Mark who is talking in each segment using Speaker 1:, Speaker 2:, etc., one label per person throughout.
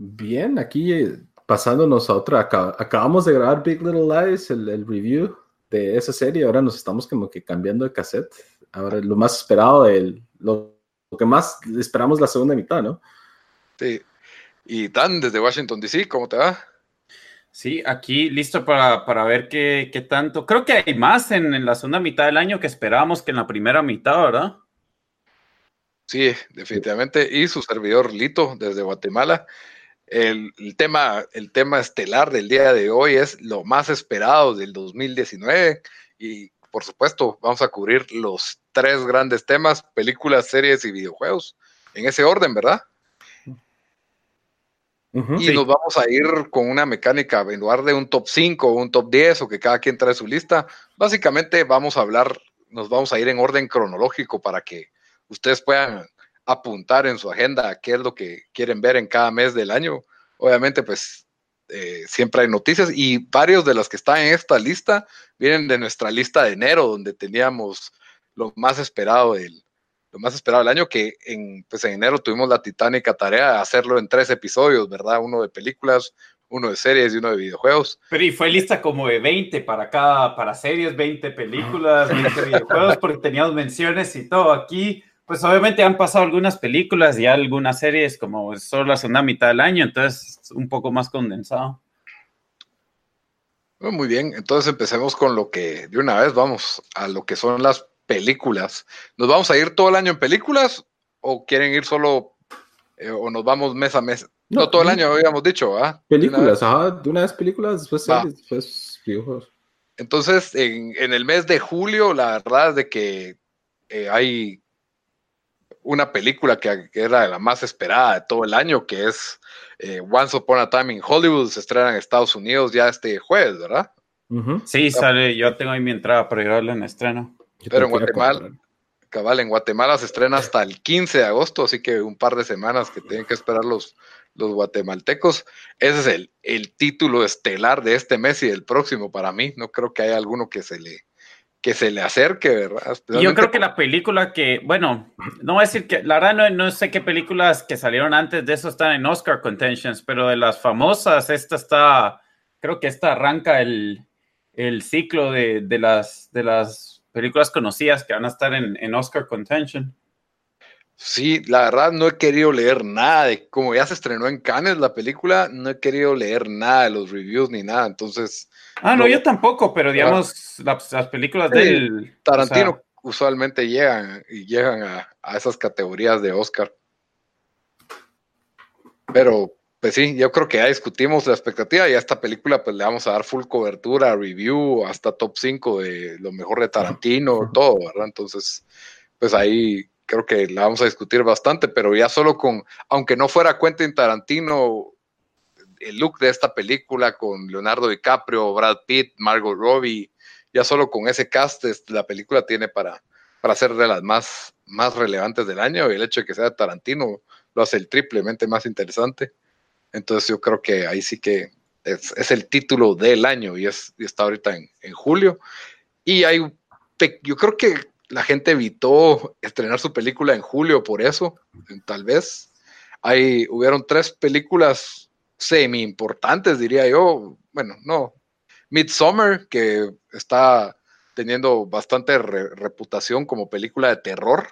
Speaker 1: Bien, aquí eh, pasándonos a otra. acabamos de grabar Big Little Lies, el, review de esa serie. Ahora nos estamos como que cambiando de cassette. Ahora lo más esperado, el, lo, que más esperamos la segunda mitad, ¿no?
Speaker 2: Sí. Y Dan, desde Washington, D.C., ¿cómo te va?
Speaker 3: Sí, aquí listo para, para ver qué, qué, tanto. Creo que hay más en, en, la segunda mitad del año que esperábamos que en la primera mitad, ¿verdad?
Speaker 2: Sí, definitivamente. Y su servidor Lito desde Guatemala. El, el, tema, el tema estelar del día de hoy es lo más esperado del 2019 y por supuesto vamos a cubrir los tres grandes temas, películas, series y videojuegos, en ese orden, ¿verdad? y nos vamos a ir con una mecánica, en lugar de un top 5 o un top 10 o que cada quien trae su lista, básicamente vamos a hablar, nos vamos a ir en orden cronológico para que ustedes puedan apuntar en su agenda qué es lo que quieren ver en cada mes del año. Obviamente, pues eh, siempre hay noticias y varios de los que están en esta lista vienen de nuestra lista de enero, donde teníamos lo más esperado del, lo más esperado del año, que en, pues en enero tuvimos la titánica tarea de hacerlo en tres episodios, ¿verdad? Uno de películas, uno de series y uno de videojuegos.
Speaker 3: Pero y fue lista como de 20 para cada, para series, 20 películas, 20 videojuegos, porque teníamos menciones y todo. Aquí, pues obviamente han pasado algunas películas y algunas series como solo la segunda mitad del año, entonces un poco más condensado.
Speaker 2: Muy bien, entonces empecemos con lo que de una vez vamos a lo que son las películas. ¿Nos vamos a ir todo el año en películas o quieren ir solo eh, o nos vamos mes a mes? No, todo el año habíamos dicho, ¿ah?
Speaker 1: Películas, ajá, de una vez películas, después series, después videojuegos.
Speaker 2: Entonces, en, en, el mes de julio, la verdad es de que eh, hay una película que, que, era la más esperada de todo el año, que es eh, Once Upon a Time in Hollywood, se estrena en Estados Unidos ya este jueves, ¿verdad?
Speaker 3: Sí, sale, yo tengo ahí mi entrada para llegarle en estreno.
Speaker 2: Pero en Guatemala, cabal, en Guatemala se estrena hasta el 15 de agosto, así que un par de semanas que tienen que esperar los, los guatemaltecos. Ese es el, el título estelar de este mes y del próximo para mí. No creo que haya alguno que se le, que se le acerque, ¿verdad?
Speaker 3: Yo creo que la película que, bueno, no voy a decir que, la verdad no, no, sé qué películas que salieron antes de eso están en Oscar contentions, pero de las famosas, esta está, creo que esta arranca el, el ciclo de, de, las, de las películas conocidas que van a estar en, Oscar Contention.
Speaker 2: Sí, la verdad no he querido leer nada de como ya se estrenó en Cannes la película, no he querido leer nada de los reviews ni nada, entonces.
Speaker 3: Ah, no, yo tampoco, pero digamos las, películas del
Speaker 2: Tarantino usualmente llegan y llegan a, a, esas categorías de Oscar. Pero pues sí, yo creo que ya discutimos la expectativa y a esta película pues le vamos a dar full cobertura, review, hasta top 5 de lo mejor de Tarantino, todo, ¿verdad? Entonces, pues ahí creo que la vamos a discutir bastante, pero ya solo con, aunque no fuera Quentin Tarantino, el look de esta película con Leonardo DiCaprio, Brad Pitt, Margot Robbie, ya solo con ese cast la película tiene para, para ser de las más, más relevantes del año y el hecho de que sea Tarantino lo hace el triplemente más interesante. Entonces yo creo que ahí sí que es, el título del año y, es, está ahorita en, julio. Y hay, yo creo que la gente evitó estrenar su película en julio por eso, tal vez. Hay, hubieron tres películas semi importantes, diría yo. Bueno, no. Midsummer, que está teniendo bastante reputación como película de terror,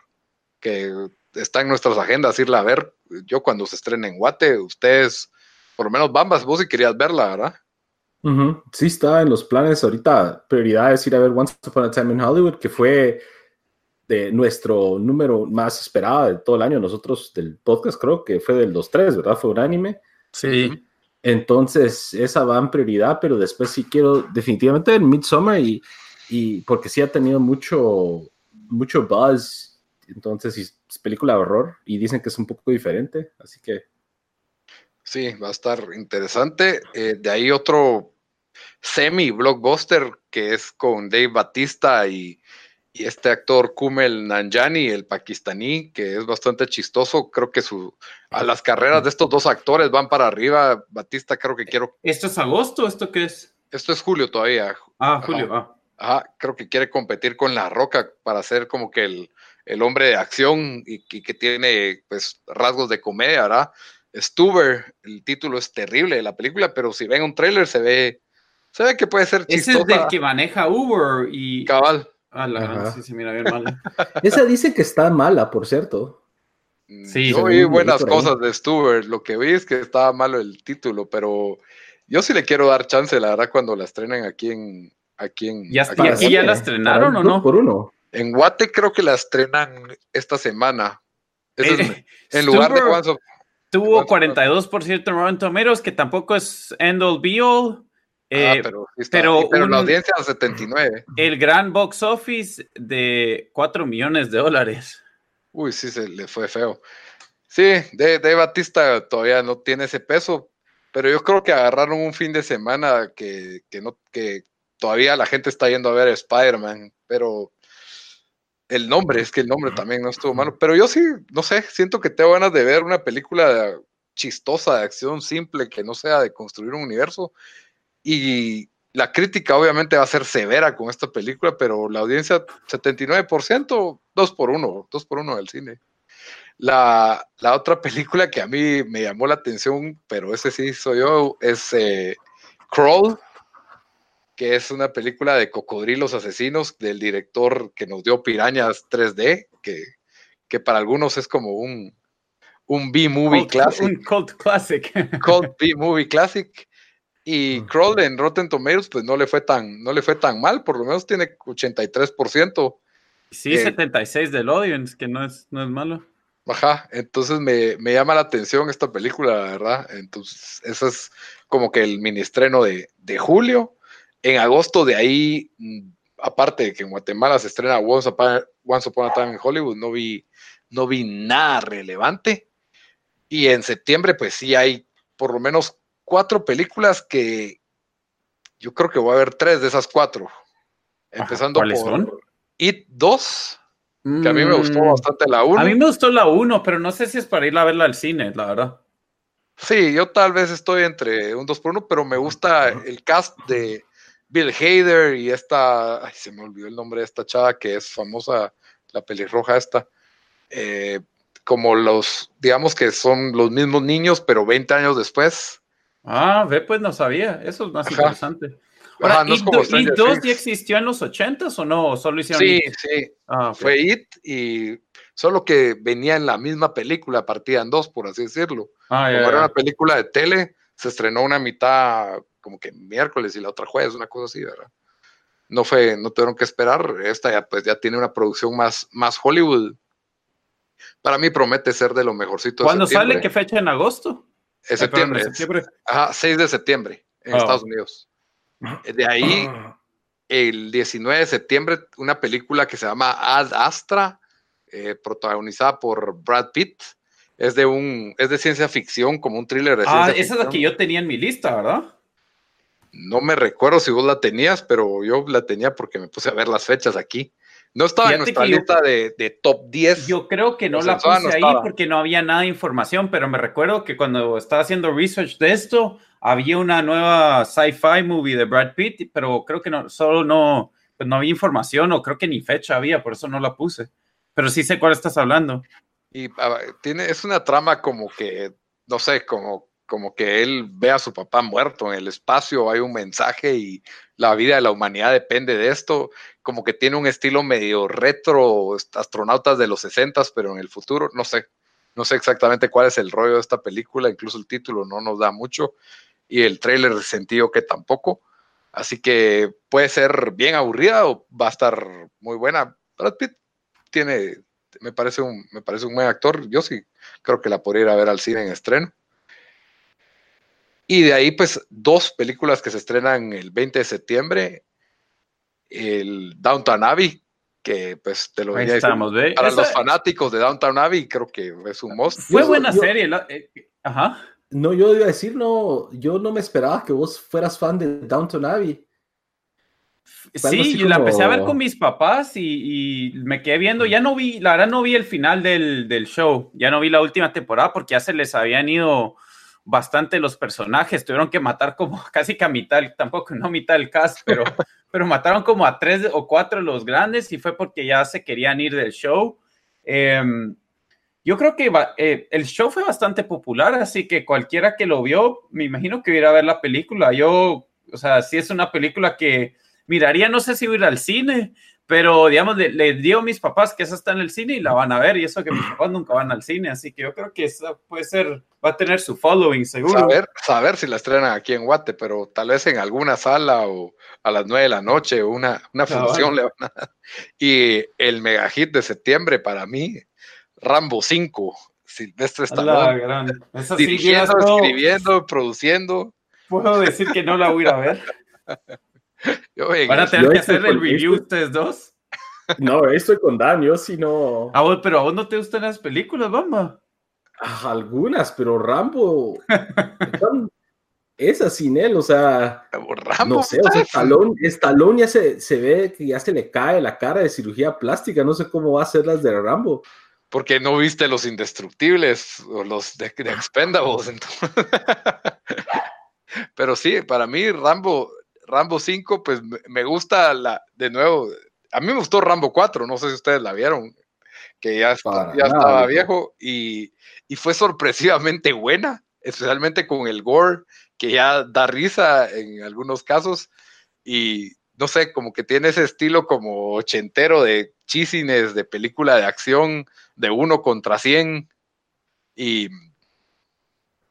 Speaker 2: que está en nuestras agendas irla a ver. Yo cuando se estrene en Guate, ustedes, por lo menos Bambas, vos sí querías verla, ¿verdad?
Speaker 1: Sí, está en los planes ahorita. Prioridad es ir a ver Once Upon a Time in Hollywood, que fue de nuestro número más esperado de todo el año. Nosotros del podcast creo que fue del 2-3, ¿verdad? Fue unánime.
Speaker 3: Sí.
Speaker 1: Entonces, esa va en prioridad, pero después sí quiero definitivamente en Midsommar y, y porque sí ha tenido mucho, mucho buzz entonces, es película de horror y dicen que es un poco diferente, así que.
Speaker 2: Sí, va a estar interesante. Eh, de ahí otro semi-blockbuster que es con Dave Batista y, este actor Kumel Nanjani, el pakistaní, que es bastante chistoso. Creo que su, a las carreras de estos dos actores van para arriba. Batista creo que quiero...
Speaker 3: ¿Esto es agosto? ¿Esto qué es?
Speaker 2: Esto es julio todavía.
Speaker 3: Ah, julio. Ah.
Speaker 2: Ajá, creo que quiere competir con La Roca para ser como que el, el hombre de acción y, que tiene pues rasgos de comedia, ¿verdad? Stuber, el título es terrible de la película, pero si ven un tráiler se ve, se ve que puede ser chistosa.
Speaker 3: Ese es del que maneja Uber y...
Speaker 2: Cabal.
Speaker 3: Ah, la sí, se mira bien mal.
Speaker 1: Esa dice que está mala, por cierto.
Speaker 2: Mm, sí, yo vi buenas cosas de Stuber, lo que vi es que estaba malo el título, pero yo sí le quiero dar chance, la verdad, cuando la estrenen aquí en... Aquí en
Speaker 3: ¿Ya, aquí, ya la estrenaron o no?
Speaker 1: Por uno.
Speaker 2: En Guate creo que la estrenan esta semana. Eh, en lugar de Once
Speaker 3: Tuvo 42% en Rotten Tomatoes, que tampoco es end all be all.
Speaker 2: Ah, pero, pero, la audiencia es 79.
Speaker 3: El gran box office de 4 millones de dólares.
Speaker 2: Uy, sí, se le fue feo. Sí, de, de, Batista todavía no tiene ese peso, pero yo creo que agarraron un fin de semana que, que no, que todavía la gente está yendo a ver Spider-Man, pero el nombre, es que el nombre también no estuvo malo, pero yo sí, no sé, siento que tengo ganas de ver una película chistosa de acción simple que no sea de construir un universo y la crítica obviamente va a ser severa con esta película, pero la audiencia 79%, 2 por 1, 2 por 1 del cine. La, otra película que a mí me llamó la atención, pero ese sí soy yo, es eh, Crawl, que es una película de cocodrilos asesinos del director que nos dio Pirañas 3D, que, que para algunos es como un, un B-movie classic.
Speaker 3: Un cult classic.
Speaker 2: Cult B-movie classic. Y Crawl en Rotten Tomatoes, pues no le fue tan, no le fue tan mal, por lo menos tiene 83%.
Speaker 3: Sí, 76 eh, del audience, que no es, no es malo.
Speaker 2: Ajá, entonces me, me, llama la atención esta película, verdad. Entonces, ese es como que el mini estreno de, de julio. En agosto de ahí, mm, aparte de que en Guatemala se estrena Once Upon, a Time in Hollywood, no vi, no vi nada relevante. Y en septiembre, pues sí hay por lo menos cuatro películas que yo creo que voy a ver tres de esas cuatro. Empezando
Speaker 3: por son?
Speaker 2: It 2, que a mí me gustó mm. bastante la 1.
Speaker 3: A mí me gustó la 1, pero no sé si es para ir a verla al cine, la verdad.
Speaker 2: Sí, yo tal vez estoy entre un 2 por 1, pero me gusta el cast de, Bill Hader y esta, ay, se me olvidó el nombre de esta chava que es famosa, la pelirroja esta, eh, como los, digamos que son los mismos niños, pero 20 años después.
Speaker 3: Ah, ve, pues no sabía, eso es más interesante. Ahora, no ¿It, 2 ya existió en los 80s o no? ¿O solo hicieron
Speaker 2: Sí, sí, ah, fue It y solo que venía en la misma película, partida en dos, por así decirlo. Ah, como era una película de tele, se estrenó una mitad como que miércoles y la otra jueves, una cosa así, ¿verdad? No fue, no tuvieron que esperar. Esta ya, pues ya tiene una producción más, más Hollywood. Para mí promete ser de lo mejorcito.
Speaker 3: ¿Cuándo sale? ¿Qué fecha en agosto?
Speaker 2: Septiembre. Ajá, 6 de septiembre en ah. Estados Unidos. De ahí, el 19 de septiembre, una película que se llama Ad Astra, eh, protagonizada por Brad Pitt. Es de un, es de ciencia ficción, como un thriller de
Speaker 3: ah,
Speaker 2: esa
Speaker 3: es la que yo tenía en mi lista, ¿verdad?
Speaker 2: No me recuerdo si vos la tenías, pero yo la tenía porque me puse a ver las fechas aquí. No estaba en nuestra lista de, top 10.
Speaker 3: Yo creo que no la puse ahí porque no había nada de información, pero me recuerdo que cuando estaba haciendo research de esto, había una nueva sci-fi movie de Brad Pitt, pero creo que no, solo no, pues no había información o creo que ni fecha había, por eso no la puse. Pero sí sé cuál estás hablando.
Speaker 2: Y tiene, es una trama como que, no sé, como como que él ve a su papá muerto en el espacio, hay un mensaje y la vida de la humanidad depende de esto, como que tiene un estilo medio retro, astronautas de los 60, pero en el futuro, no sé, no sé exactamente cuál es el rollo de esta película, incluso el título no nos da mucho y el trailer sentido que tampoco, así que puede ser bien aburrida o va a estar muy buena. Brad Pitt tiene, me parece un, me parece un buen actor, yo sí creo que la podría ir a ver al cine en estreno. Y de ahí, pues, dos películas que se estrenan el 20 de septiembre. El Downtown Abbey, que pues te lo
Speaker 3: diría
Speaker 2: para los fanáticos de Downtown Abbey, creo que es un monstruo.
Speaker 3: Fue buena serie. Eh, ajá.
Speaker 1: No, yo iba a decir, no, yo no me esperaba que vos fueras fan de Downton Abbey.
Speaker 3: Sí, yo la empecé a ver con mis papás y, me quedé viendo, ya no vi, la verdad no vi el final del, del, show, ya no vi la última temporada porque ya se les habían ido bastante los personajes, tuvieron que matar como casi que a mitad, tampoco no mitad del cast, pero, pero mataron como a tres o cuatro de los grandes y fue porque ya se querían ir del show. Em, yo creo que eh, el show fue bastante popular, así que cualquiera que lo vio, me imagino que iba a ver la película. Yo, o sea, si es una película que miraría, no sé si ir al cine, pero digamos, le, le, digo a mis papás que esa está en el cine y la van a ver, y eso que mis papás nunca van al cine, así que yo creo que esa puede ser, va a tener su following seguro.
Speaker 2: Saber, saber si la estrenan aquí en Guate, pero tal vez en alguna sala o a las nueve de la noche, una, una función le van a dar. Y el mega hit de septiembre para mí, Rambo 5, Silvestre Stallone. Dirigiendo, escribiendo, produciendo.
Speaker 3: Puedo decir que no la voy a ver. ¿Van a tener que hacer el review ustedes dos?
Speaker 1: No, estoy con Dan, yo sí no.
Speaker 3: Ah, pero a vos no te gustan las películas, mamá.
Speaker 1: Ah, algunas, pero Rambo. esa sin él, o sea. Rambo, no sé, o sea, Estalón, ya se, se, ve que ya se le cae la cara de cirugía plástica, no sé cómo va a ser las de Rambo.
Speaker 2: Porque no viste los indestructibles o los de, de Expendables. Pero sí, para mí Rambo, Rambo 5, pues me gusta la, de nuevo, a mí me gustó Rambo 4, no sé si ustedes la vieron, que ya, ya estaba viejo y, y, fue sorpresivamente buena, especialmente con el gore, que ya da risa en algunos casos y no sé, como que tiene ese estilo como ochentero de chisines, de película de acción, de uno contra cien y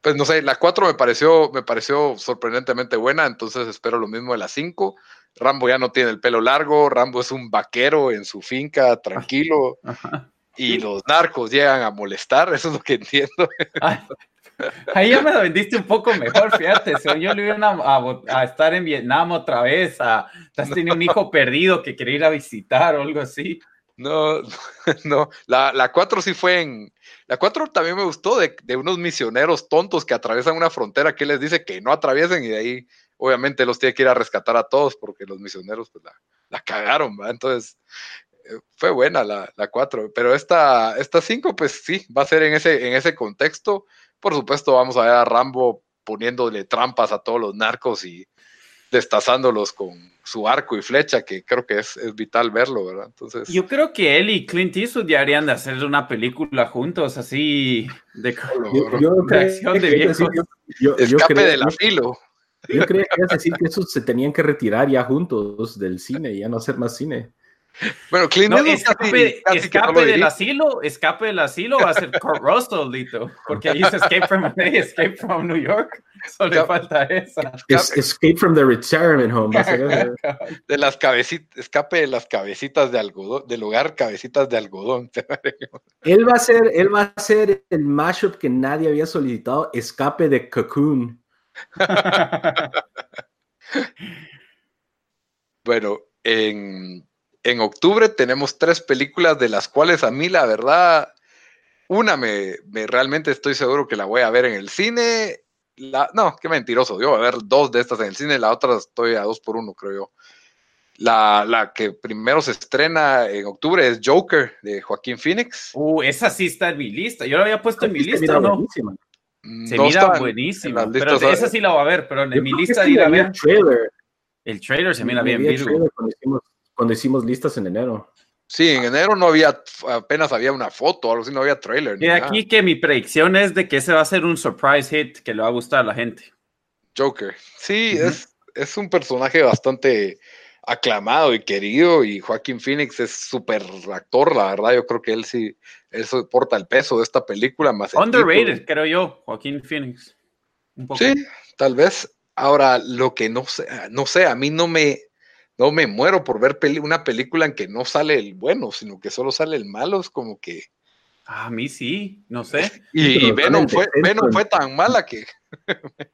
Speaker 2: pues no sé, la 4 me pareció, me pareció sorprendentemente buena, entonces espero lo mismo de la 5. Rambo ya no tiene el pelo largo, Rambo es un vaquero en su finca, tranquilo, y los narcos llegan a molestar, eso es lo que entiendo.
Speaker 3: ahí ya me lo vendiste un poco mejor, fíjate, si yo le iba a, a, estar en Vietnam otra vez, a, has tenido un hijo perdido que quería ir a visitar o algo así.
Speaker 2: No, no, la, la 4 sí fue en, la 4 también me gustó de, unos misioneros tontos que atraviesan una frontera que les dice que no atraviesen y de ahí obviamente los tiene que ir a rescatar a todos porque los misioneros pues la, cagaron, ¿va? Entonces eh, fue buena la, la 4, pero esta, esta 5 pues sí, va a ser en ese, en ese contexto. Por supuesto vamos a ver a Rambo poniéndole trampas a todos los narcos y destazándolos con su arco y flecha, que creo que es, vital verlo, ¿verdad? Entonces.
Speaker 3: Yo creo que él y Clint Eastwood ya harían de hacer una película juntos, así de, yo, de viejos.
Speaker 2: Escape del asilo.
Speaker 1: Yo creo que es decir que esos se tenían que retirar ya juntos del cine ya no hacer más cine.
Speaker 3: Bueno, Clint no, escape, escape del asilo, escape del asilo va a ser Kurt Russell, Lito, porque ahí dice Escape from LA, Escape from New York, solo le falta esa.
Speaker 1: escape from the retirement home.
Speaker 2: de las cabecitas, escape de las cabecitas de algodón, del lugar cabecitas de algodón.
Speaker 1: él va a ser, él va a ser el mashup que nadie había solicitado, escape de Cocoon.
Speaker 2: bueno, en en octubre tenemos tres películas de las cuales a mí la verdad, una me, realmente estoy seguro que la voy a ver en el cine. La, no, qué mentiroso, yo voy a ver dos de estas en el cine, la otra estoy a dos por uno, creo yo. La, que primero se estrena en octubre es Joker de Joaquín Phoenix.
Speaker 3: Uh, esa sí está en mi lista. Yo la había puesto en mi lista, ¿no? Se mira buenísima. Pero esa sí la voy a ver, pero en mi lista de ir a ver. El trailer se mira bien, Virgo
Speaker 1: cuando hicimos listas en enero.
Speaker 2: Sí, en enero no había, apenas había una foto, algo así, no había trailer.
Speaker 3: Y aquí que mi predicción es de que ese va a ser un surprise hit que le va a gustar a la gente.
Speaker 2: Joker. Sí, es, es un personaje bastante aclamado y querido y Joaquín Phoenix es súper actor, la verdad, yo creo que él sí, él soporta el peso de esta película. Más
Speaker 3: Underrated, creo yo, Joaquín Phoenix.
Speaker 2: Sí, tal vez. Ahora, lo que no sé, no sé, a mí no me, no me muero por ver una película en que no sale el bueno, sino que solo sale el malo, es como que...
Speaker 3: a mí sí, no sé.
Speaker 2: Y, Venom, fue, Venom fue tan mala que...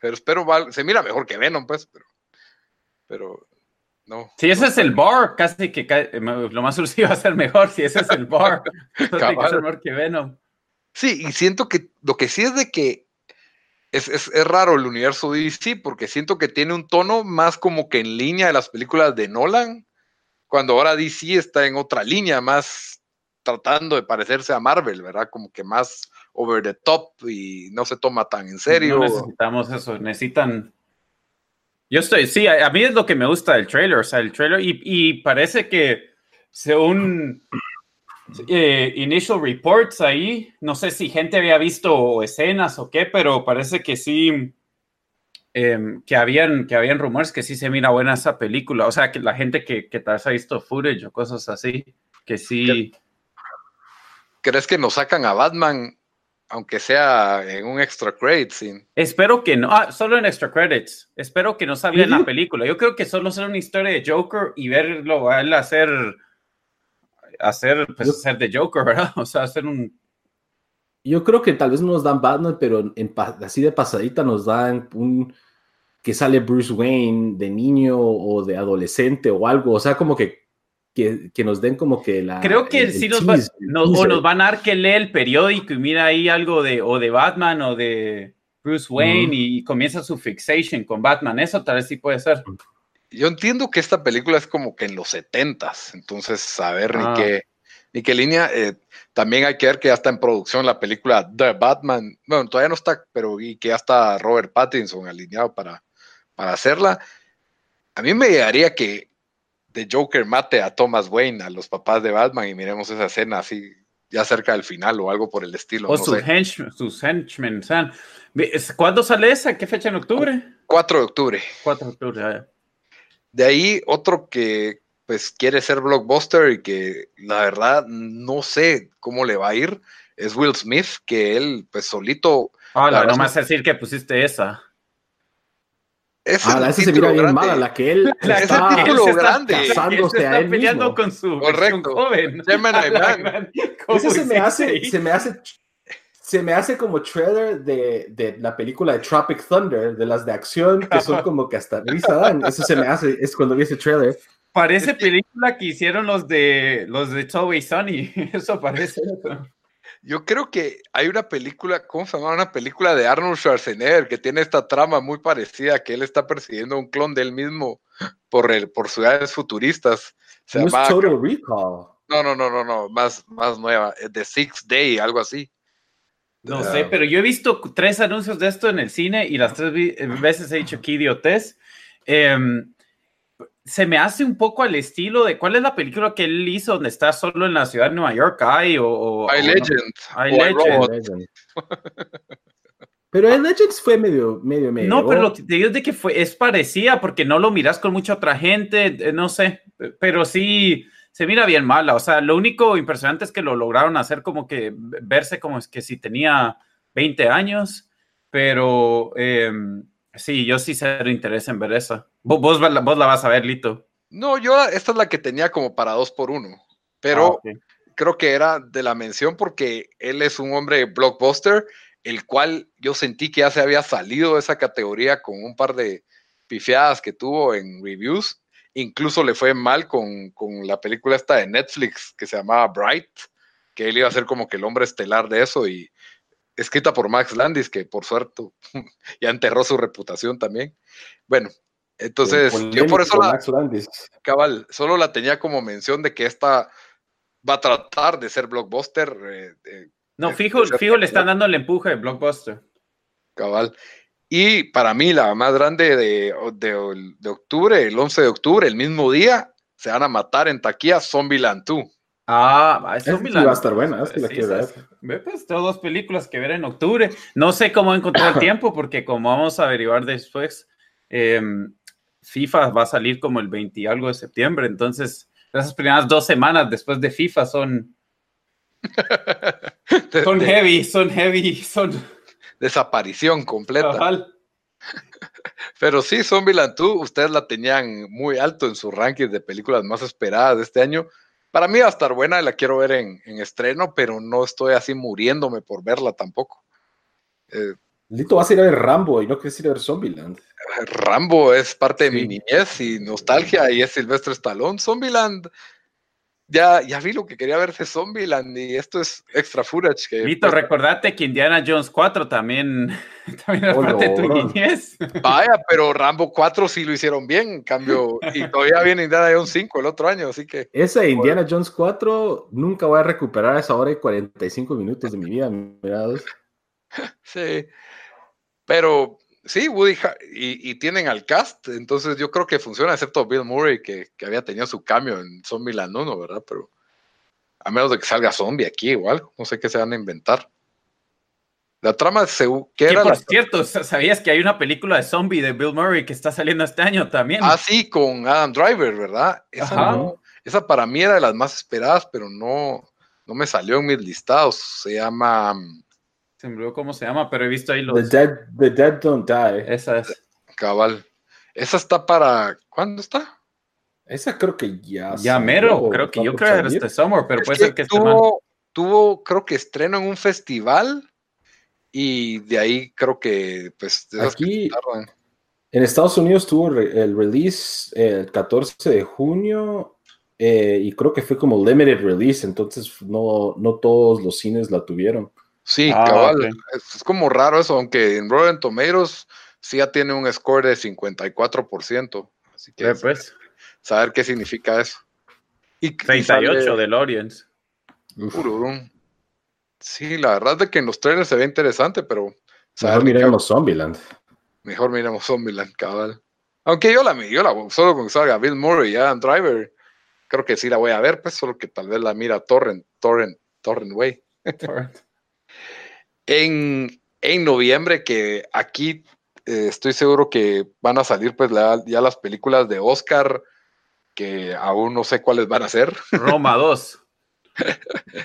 Speaker 2: pero espero, se mira mejor que Venom, pues, pero... Pero no.
Speaker 3: Si ese es el bar, casi que lo más sucio va a ser mejor si ese es el bar. mejor que Venom.
Speaker 2: Sí, y siento que lo que sí es de que es, es, es, raro el universo DC porque siento que tiene un tono más como que en línea de las películas de Nolan, cuando ahora DC está en otra línea, más tratando de parecerse a Marvel, ¿verdad? Como que más over the top y no se toma tan en serio.
Speaker 3: No necesitamos eso, necesitan... Yo estoy, sí, a, a mí es lo que me gusta del trailer, o sea, el trailer, y, y parece que según eh, initial reports ahí, no sé si gente había visto escenas o qué, pero parece que sí, eh, que, habían, que habían rumores que sí se mira buena esa película, o sea, que la gente que, que tal vez ha visto footage o cosas así, que sí...
Speaker 2: ¿Crees que nos sacan a Batman aunque sea en un extra credit scene.
Speaker 3: Espero que no, ah, solo en extra credits. Espero que no salga en la película. Yo creo que solo será una historia de Joker y verlo a él hacer, hacer, pues, hacer de Joker, ¿verdad? O sea, hacer un.
Speaker 1: Yo creo que tal vez no nos dan Batman, pero en, así de pasadita nos dan un que sale Bruce Wayne de niño o de adolescente o algo. O sea, como que que, que, nos den como que la.
Speaker 3: Creo que el, sí nos, cheese, va, nos, o nos van a dar que lee el periódico y mira ahí algo de o de Batman o de Bruce Wayne uh -huh. y, comienza su fixation con Batman. Eso tal vez sí puede ser.
Speaker 2: Yo entiendo que esta película es como que en los setentas, entonces saber ah. ni qué ni qué línea. Eh, también hay que ver que ya está en producción la película The Batman. Bueno, todavía no está, pero y que ya está Robert Pattinson alineado para, para hacerla. A mí me llegaría que de Joker mate a Thomas Wayne, a los papás de Batman, y miremos esa escena así ya cerca del final o algo por el estilo.
Speaker 3: O no sus, hench, sus henchmen. ¿Cuándo sale esa? ¿Qué fecha en octubre?
Speaker 2: 4 de octubre.
Speaker 3: 4 de octubre, ya.
Speaker 2: De ahí otro que pues quiere ser blockbuster y que la verdad no sé cómo le va a ir es Will Smith, que él pues solito...
Speaker 3: Ah, no, no me vas a decir que pusiste esa.
Speaker 1: Ese ah, la esa se mira bien mala, la que él
Speaker 2: la está, ese título grande.
Speaker 1: casándose
Speaker 3: está
Speaker 1: a él
Speaker 3: peleando
Speaker 1: mismo.
Speaker 3: con su
Speaker 2: Correcto.
Speaker 3: joven.
Speaker 2: Gemini Man.
Speaker 1: Ese se me hace, se me hace, se me hace como trailer de, de, la película de Tropic Thunder, de las de acción, que son como que hasta risa dan. Eso se me hace, es cuando vi ese trailer.
Speaker 3: Parece película que hicieron los de los de Toby Sunny. Eso parece.
Speaker 2: Yo creo que hay una película, ¿cómo se llama? Una película de Arnold Schwarzenegger que tiene esta trama muy parecida, que él está persiguiendo un clon de él mismo por, el, por ciudades futuristas. Se
Speaker 1: no
Speaker 2: llama,
Speaker 1: es Total Recall.
Speaker 2: No, no, no, no, no, más, más nueva, The Sixth Day, algo así.
Speaker 3: No uh, sé, pero yo he visto tres anuncios de esto en el cine y las tres veces he dicho que idiotez. Eh, se me hace un poco al estilo de cuál es la película que él hizo donde está solo en la ciudad de Nueva York hay o, o
Speaker 2: I Legend
Speaker 3: I Legend. Legend.
Speaker 1: pero I Legends fue medio medio medio
Speaker 3: no pero lo que te digo es de que fue es parecida porque no lo miras con mucha otra gente no sé pero sí se mira bien mala o sea lo único impresionante es que lo lograron hacer como que verse como es que si tenía 20 años pero eh, Sí, yo sí cero interés en ver esa. ¿Vos, vos, vos, la vas a ver, Lito.
Speaker 2: No, yo esta es la que tenía como para dos por uno, pero ah, okay. creo que era de la mención porque él es un hombre blockbuster, el cual yo sentí que ya se había salido de esa categoría con un par de pifiadas que tuvo en reviews. Incluso le fue mal con, con la película esta de Netflix que se llamaba Bright, que él iba a ser como que el hombre estelar de eso y escrita por Max Landis, que por suerte ya enterró su reputación también. Bueno, entonces yo por eso la, cabal, solo la tenía como mención de que esta va a tratar de ser blockbuster. Eh, eh,
Speaker 3: no, fijo, fijo le están dando el empuje de blockbuster.
Speaker 2: Cabal. Y para mí la más grande de, de, de octubre, el 11 de octubre, el mismo día, se van a matar en taquilla Zombieland 2.
Speaker 3: Ah,
Speaker 1: sí va a estar buena. Es que la
Speaker 3: sí,
Speaker 1: quiero ver.
Speaker 3: Ve, pues tengo dos películas que ver en octubre. No sé cómo encontrar el tiempo, porque como vamos a averiguar después, eh, FIFA va a salir como el 20 y algo de septiembre. Entonces, esas primeras dos semanas después de FIFA son. son heavy, son heavy, son.
Speaker 2: Desaparición completa. Pero sí, Zombieland 2, ustedes la tenían muy alto en su ranking de películas más esperadas de este año. Para mí va a estar buena, la quiero ver en, en estreno, pero no estoy así muriéndome por verla tampoco.
Speaker 1: Eh, Lito vas a ir a ver Rambo y no quieres ir a ver Zombieland.
Speaker 2: Rambo es parte sí. de mi niñez y nostalgia y es Silvestre Stallone. Zombieland ya, ya vi lo que quería ver de Zombieland y esto es extra footage. Que,
Speaker 3: Lito, recordate que Indiana Jones 4 también, también era
Speaker 1: Oh,
Speaker 3: parte de tu niñez.
Speaker 2: Vaya, pero Rambo 4 sí lo hicieron bien, en cambio, y todavía viene Indiana Jones 5 el otro año, así que
Speaker 1: Esa de Indiana Jones 4, nunca voy a recuperar esa hora y 45 minutos de mi vida. Mira,
Speaker 2: sí. Pero sí, Woody y, y tienen al cast, entonces yo creo que funciona, excepto Bill Murray, que, que había tenido su cambio en Zombieland 1, ¿verdad? Pero a menos de que salga zombie aquí igual, no sé qué se van a inventar. La trama se, que
Speaker 3: Que
Speaker 2: era
Speaker 3: por
Speaker 2: la-
Speaker 3: cierto, ¿sabías que hay una película de zombie de Bill Murray que está saliendo este año también?
Speaker 2: Ah, sí, con Adam Driver, ¿verdad? Esa,
Speaker 3: Ajá.
Speaker 2: no- esa para mí era de las más esperadas, pero no, no me salió en mis listados. Se llama mm,
Speaker 3: Se me olvidó cómo se llama, pero he visto ahí
Speaker 1: The
Speaker 3: los...
Speaker 1: Dead, the dead Don't Die.
Speaker 3: Esa es.
Speaker 2: Cabal. Esa está para. ¿Cuándo está?
Speaker 1: Esa creo que ya.
Speaker 3: Ya
Speaker 1: salió,
Speaker 3: mero,
Speaker 1: o
Speaker 3: creo que yo creo que era este summer, pero
Speaker 2: Es
Speaker 3: puede
Speaker 2: que
Speaker 3: ser que este
Speaker 2: tuvo, tuvo, creo que estreno en un festival. Y de ahí creo que, pues, de esas que
Speaker 1: Aquí-. En Estados Unidos tuvo re- el release el 14 de junio eh, y creo que fue como limited release, entonces no, no todos los cines la tuvieron.
Speaker 2: Sí,
Speaker 3: Ah,
Speaker 2: cabal. Es, es como raro eso, aunque en Rotten Tomatoes sí ya tiene un score de 54%. Así que
Speaker 3: Ve, pues,
Speaker 2: saber qué significa eso. Y, y
Speaker 3: 38
Speaker 2: sale-
Speaker 3: del Audience.
Speaker 2: Pururum. Sí, la verdad es que en los trailers se ve interesante, pero
Speaker 1: Mejor
Speaker 2: de
Speaker 1: miremos Zombieland.
Speaker 2: mejor miremos Zombieland, cabal. Aunque yo la yo la solo con que salga Bill Murray y Adam Driver, creo que sí la voy a ver, pues solo que tal vez la mira Torrent, Torrent, Torrent Way. En, en noviembre, que aquí eh, estoy seguro que van a salir pues la- ya las películas de Oscar, que aún no sé cuáles van a ser.
Speaker 3: Roma 2.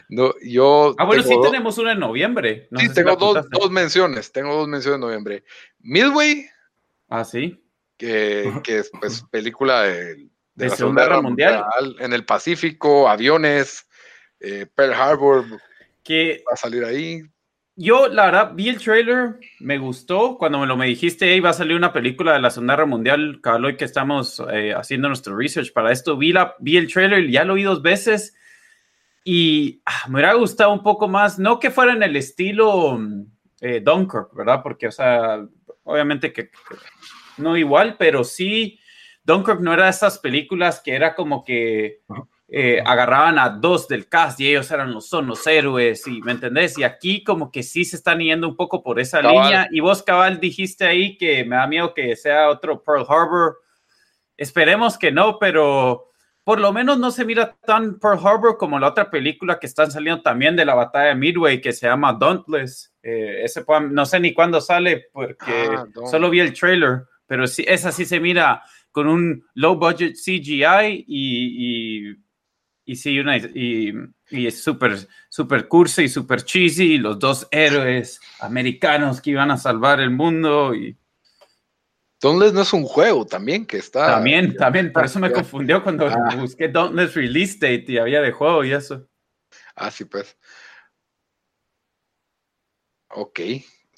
Speaker 2: No, yo
Speaker 3: Ah, bueno, sí tenemos una en noviembre. No
Speaker 2: sí,
Speaker 3: si
Speaker 2: tengo dos, dos menciones, tengo dos menciones en noviembre. Midway,
Speaker 3: Ah, sí.
Speaker 2: que, que es pues película de, de
Speaker 3: De
Speaker 2: la
Speaker 3: Segunda Guerra Mundial.
Speaker 2: en el Pacífico, aviones, eh, Pearl Harbor
Speaker 3: Que
Speaker 2: va a salir ahí.
Speaker 3: Yo, la verdad, vi el trailer, me gustó. Cuando me lo me dijiste, hey, va a salir una película de la Segunda Guerra Mundial, hoy que estamos eh, haciendo nuestro research para esto, vi, la, vi el trailer, ya lo vi dos veces y ah, me hubiera gustado un poco más, no que fuera en el estilo mm, eh, Dunkirk, ¿verdad? Porque, o sea, obviamente que, que no igual, pero sí, Dunkirk no era de esas películas que era como que eh, agarraban a dos del cast y ellos eran los, son los héroes, y, ¿me entendés? Y aquí como que sí se están yendo un poco por esa
Speaker 2: Cabal.
Speaker 3: línea. Y vos, cabal, dijiste ahí que me da miedo que sea otro Pearl Harbor. Esperemos que no, pero por lo menos no se mira tan Pearl Harbor como la otra película que están saliendo también de la batalla de Midway que se llama Dauntless. Eh, ese no sé ni cuándo sale porque
Speaker 2: Ah,
Speaker 3: solo vi el trailer, pero sí, esa sí se mira con un low budget CGI y, y, y sí, una, y, y es súper, súper cursi y súper cheesy, y los dos héroes americanos que iban a salvar el mundo y
Speaker 2: Dauntless no es un juego también que está.
Speaker 3: también, también, por eso me confundió cuando
Speaker 2: Ah.
Speaker 3: busqué Dauntless Release Date y había de juego y eso.
Speaker 2: Ah, sí, pues. Ok.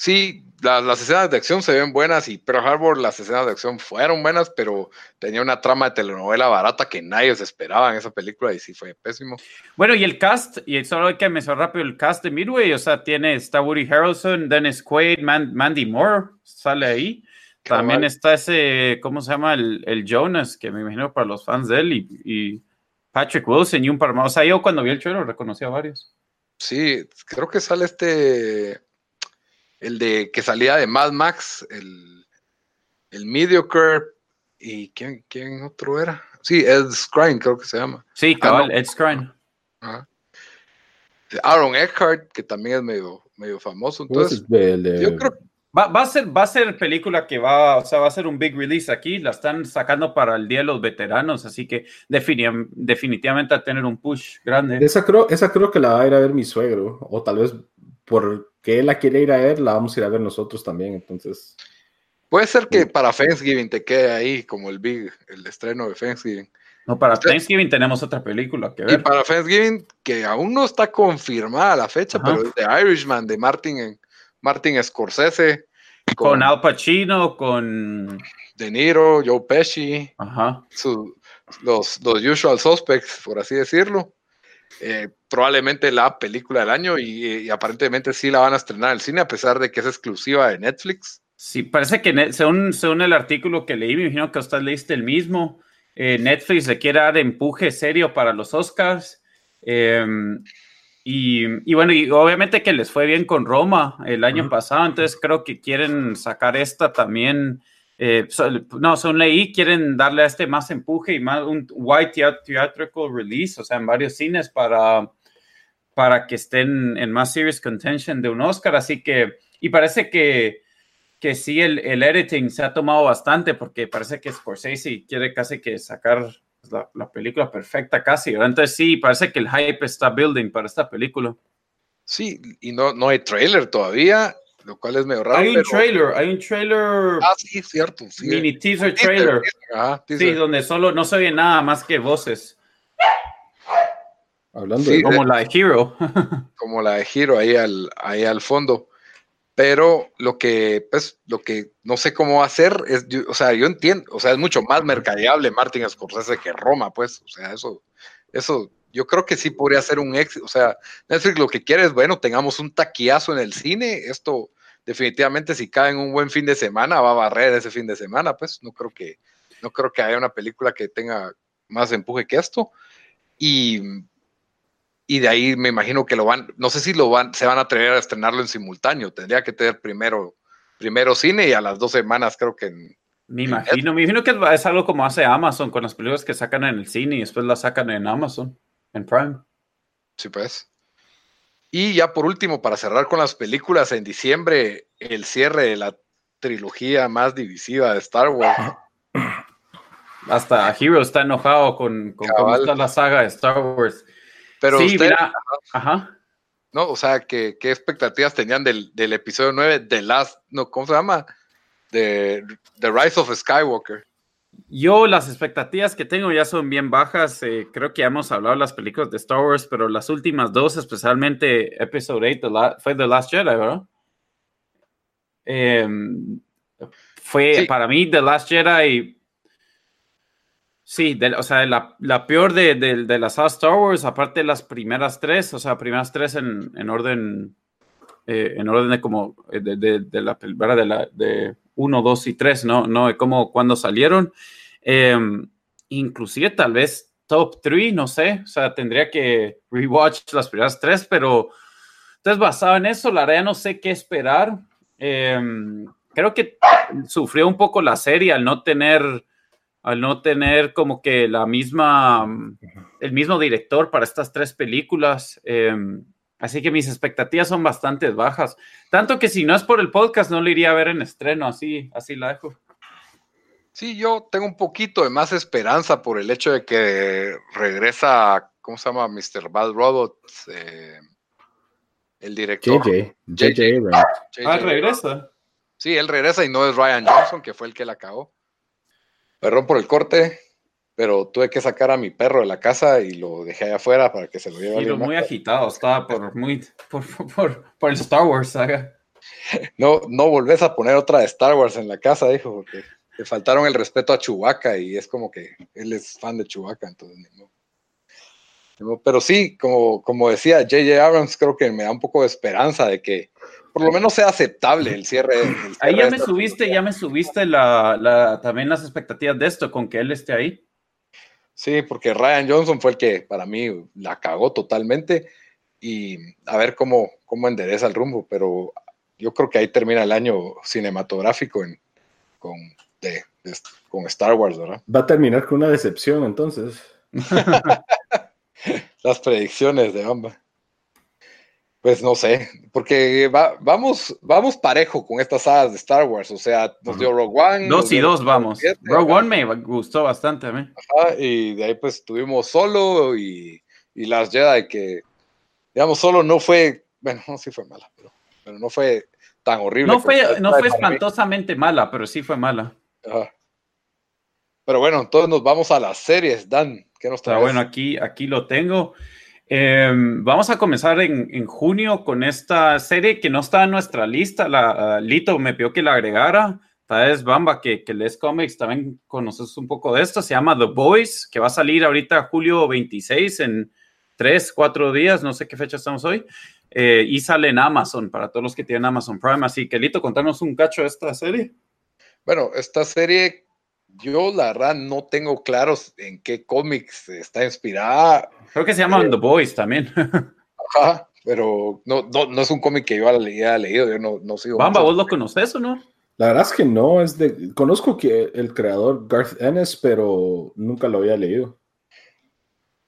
Speaker 2: Sí, la- las escenas de acción se ven buenas y Pearl Harbor, las escenas de acción fueron buenas, pero tenía una trama de telenovela barata que nadie se esperaba en esa película y sí fue pésimo.
Speaker 3: Bueno, y el cast, y solo hay que mencionar rápido el cast de Midway, o sea, tiene, está Woody Harrelson, Dennis Quaid, Man- Mandy Moore, sale ahí. También está ese, ¿cómo se llama? El, el Jonas, que me imagino para los fans de él, y, y Patrick Wilson y un par más. O sea, yo cuando vi el trailer reconocí a varios.
Speaker 2: Sí, creo que sale este, el de que salía de Mad Max, el, el Mediocre, y ¿quién, quién otro era? Sí, Ed Skrein creo que se llama.
Speaker 3: Sí,
Speaker 2: Ah,
Speaker 3: cabal. Ed Skrein.
Speaker 2: Ajá. Aaron Eckhart, que también es medio, medio famoso. Entonces, yo creo
Speaker 3: Va, va a ser, va a ser película que va, o sea, va a ser un big release aquí. La están sacando para el Día de los Veteranos, así que defini- definitivamente va a tener un push grande.
Speaker 1: esa, creo, esa creo que la va a ir a ver mi suegro, o tal vez porque él la quiere ir a ver, la vamos a ir a ver nosotros también. Entonces,
Speaker 2: Puede ser que para Thanksgiving te quede ahí como el big, el estreno de Thanksgiving.
Speaker 3: No, para
Speaker 2: Usted-
Speaker 3: Thanksgiving tenemos otra película que
Speaker 2: Y
Speaker 3: ver.
Speaker 2: para Thanksgiving, que aún no está confirmada la fecha,
Speaker 3: Ajá.
Speaker 2: pero es de Irishman, de Martin, Martin Scorsese,
Speaker 3: Con
Speaker 2: con
Speaker 3: Al Pacino, con.
Speaker 2: De Niro, Joe Pesci,
Speaker 3: Ajá.
Speaker 2: su, los, los usual suspects, por así decirlo. Eh, probablemente la película del año y, aparentemente sí la van a estrenar en el cine a pesar de que es exclusiva de Netflix.
Speaker 3: Sí, parece que según, según el artículo que leí, me imagino que usted leíste el mismo, eh, Netflix le quiere dar empuje serio para los Oscars. Em, y, bueno, y obviamente que les fue bien con Roma el año pasado, entonces creo que quieren sacar esta también. Eh, no, son leí, quieren darle a este más empuje y más un white theatrical release, o sea, en varios cines para, para que estén en más serious contention de un Oscar. Así que, y parece que, que sí, el, el editing se ha tomado bastante porque parece que Scorsese quiere casi que sacar la, película perfecta casi. Entonces sí, parece que el hype está building para esta película.
Speaker 2: Sí, y no, no hay trailer todavía, lo cual es medio raro.
Speaker 3: Hay un trailer, hay un trailer.
Speaker 2: Ah, sí, cierto.
Speaker 3: Mini teaser trailer. Sí, donde solo no se oye nada más que voces.
Speaker 1: Hablando de...
Speaker 3: Como la de Hero.
Speaker 2: como la de Hero ahí al, ahí al fondo pero lo que, pues, lo que no sé cómo hacer es, o sea, yo entiendo, o sea, es mucho más mercadeable Martin Scorsese que Roma, pues, o sea, eso, eso, yo creo que sí podría ser un éxito, o sea, Netflix lo que quiere es, bueno, tengamos un taquillazo en el cine, esto definitivamente si cae en un buen fin de semana va a barrer ese fin de semana, pues, no creo que, no creo que haya una película que tenga más empuje que esto, y y de ahí me imagino que lo van, no sé si lo van, se van a atrever a estrenarlo en simultáneo, tendría que tener primero, primero cine y a las dos semanas creo que
Speaker 3: me imagino, me imagino que es algo como hace Amazon con las películas que sacan en el cine y después las sacan en Amazon, en Prime.
Speaker 2: Sí, pues. Y ya por último, para cerrar con las películas, en diciembre, el cierre de la trilogía más divisiva de Star Wars.
Speaker 3: Hasta Hero está enojado con, con cómo está la saga de Star Wars.
Speaker 2: Pero sí, mira, ajá. ¿no? O sea, ¿qué, qué expectativas tenían del, del, episodio 9 de Last, no, ¿cómo se llama? De The Rise of Skywalker.
Speaker 3: Yo las expectativas que tengo ya son bien bajas. Eh, creo que ya hemos hablado de las películas de Star Wars, pero las últimas dos, especialmente Episode 8, fue The Last Jedi, ¿verdad? Em, fue para mí The Last Jedi Sí, o sea, la, la peor de, de, de, las Star Wars, aparte de las primeras tres, o sea, primeras tres en, en orden, eh, en orden de como, eh, de, de, la de la, de uno, dos y tres, ¿no? No, de como cuando salieron, eh, inclusive tal vez top three, no sé, o sea, tendría que rewatch las primeras tres, pero entonces basado en eso, la verdad no sé qué esperar. creo que sufrió un poco la serie al no tener al no tener como que la misma, el mismo director para estas tres películas. Em, así que mis expectativas son bastante bajas. Tanto que si no es por el podcast, no lo iría a ver en estreno, así, así la dejo.
Speaker 2: Sí, yo tengo un poquito de más esperanza por el hecho de que regresa, ¿cómo se llama? Mr. Bad Robots, eh, el director.
Speaker 1: JJ. JJ.
Speaker 3: Ah, regresa.
Speaker 2: Sí, él regresa y no es Ryan Johnson, que fue el que la acabó. Perdón por el corte, pero tuve que sacar a mi perro de la casa y lo dejé allá afuera para que se lo lleve.
Speaker 3: Y lo muy agitado, estaba por, muy, por, por, el Star Wars saga.
Speaker 2: No, no volvés a poner otra de Star Wars en la casa, dijo, porque le faltaron el respeto a Chewbacca y es como que él es fan de Chewbacca, entonces no. Pero sí, como, como decía J.J. Abrams, creo que me da un poco de esperanza de que por lo menos sea aceptable el cierre.
Speaker 3: ahí ya me subiste, ya me subiste la, también las expectativas de esto, con que él esté ahí.
Speaker 2: Sí, porque Ryan Johnson fue el que para mí la cagó totalmente y a ver cómo, cómo endereza el rumbo, pero yo creo que ahí termina el año cinematográfico con, con Star Wars, ¿verdad?
Speaker 1: Va a terminar con una decepción entonces.
Speaker 2: Las predicciones de ambas. Pues no sé, porque vamos, vamos parejo con estas sagas de Star Wars, o sea, nos dio Rogue One.
Speaker 3: Dos y dos, vamos. Rogue One me gustó bastante a mí.
Speaker 2: Ajá, y de ahí pues tuvimos Solo y, y las Jedi que, digamos, Solo no fue, bueno, no sí fue mala, pero, pero no fue tan horrible.
Speaker 3: No fue, no fue espantosamente mala, pero sí fue mala. Ajá.
Speaker 2: Pero bueno, entonces nos vamos a las series, Dan. ¿Qué nos traes?
Speaker 3: bueno, aquí, aquí lo tengo. Em, vamos a comenzar en, junio con esta serie que no está en nuestra lista. La, Lito me pidió que la agregara. tal vez Bamba, que, que lees cómics, también conoces un poco de esto, se llama The Boys, que va a salir ahorita julio 26 en tres, cuatro días, no sé qué fecha estamos hoy, eh, y sale en Amazon para todos los que tienen Amazon Prime. Así que, Lito, contanos un cacho de esta serie.
Speaker 2: Bueno, esta serie, yo la verdad no tengo claros en qué cómics está inspirada.
Speaker 3: Creo que se llama The Boys también.
Speaker 2: Ajá, pero no, no, es un cómic que yo haya leído, yo no, no sigo.
Speaker 3: Bamba, ¿vos lo conoces o no?
Speaker 1: La verdad es que no, es de, conozco que el creador Garth Ennis, pero nunca lo había leído.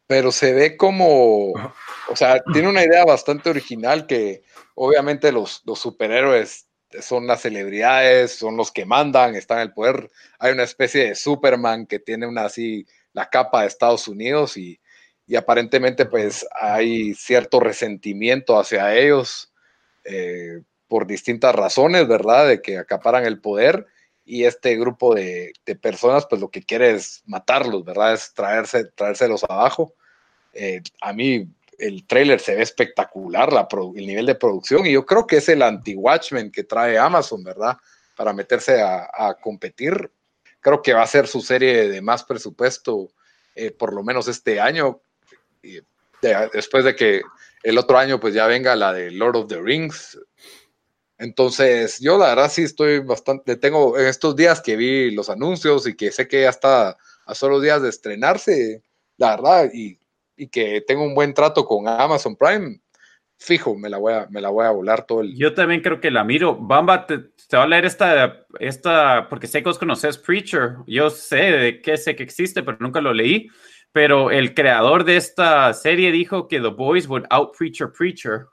Speaker 2: Pero se ve como, o sea, tiene una idea bastante original que obviamente los, los superhéroes son las celebridades, son los que mandan, están en el poder. Hay una especie de Superman que tiene una así, la capa de Estados Unidos y, y aparentemente pues hay cierto resentimiento hacia ellos. Eh, por distintas razones, ¿verdad? De que acaparan el poder y este grupo de, personas, pues lo que quiere es matarlos, ¿verdad? Es traerse, traérselos abajo. Eh, a mí el trailer se ve espectacular, la el nivel de producción, y yo creo que es el anti-Watchmen que trae Amazon, ¿verdad? Para meterse a, competir. Creo que va a ser su serie de más presupuesto, eh, por lo menos este año, después de que el otro año pues ya venga la de Lord of the Rings, entonces, yo la verdad sí estoy bastante, tengo en estos días que vi los anuncios y que sé que ya está a solo días de estrenarse, la verdad, y, que tengo un buen trato con Amazon Prime, fijo, me la voy a, me la voy a volar todo el...
Speaker 3: Yo también creo que la miro. Bamba, te, te va a leer esta, esta, porque sé que vos conoces Preacher, yo sé de qué sé que existe, pero nunca lo leí, pero el creador de esta serie dijo que The Boys would out Preacher Preacher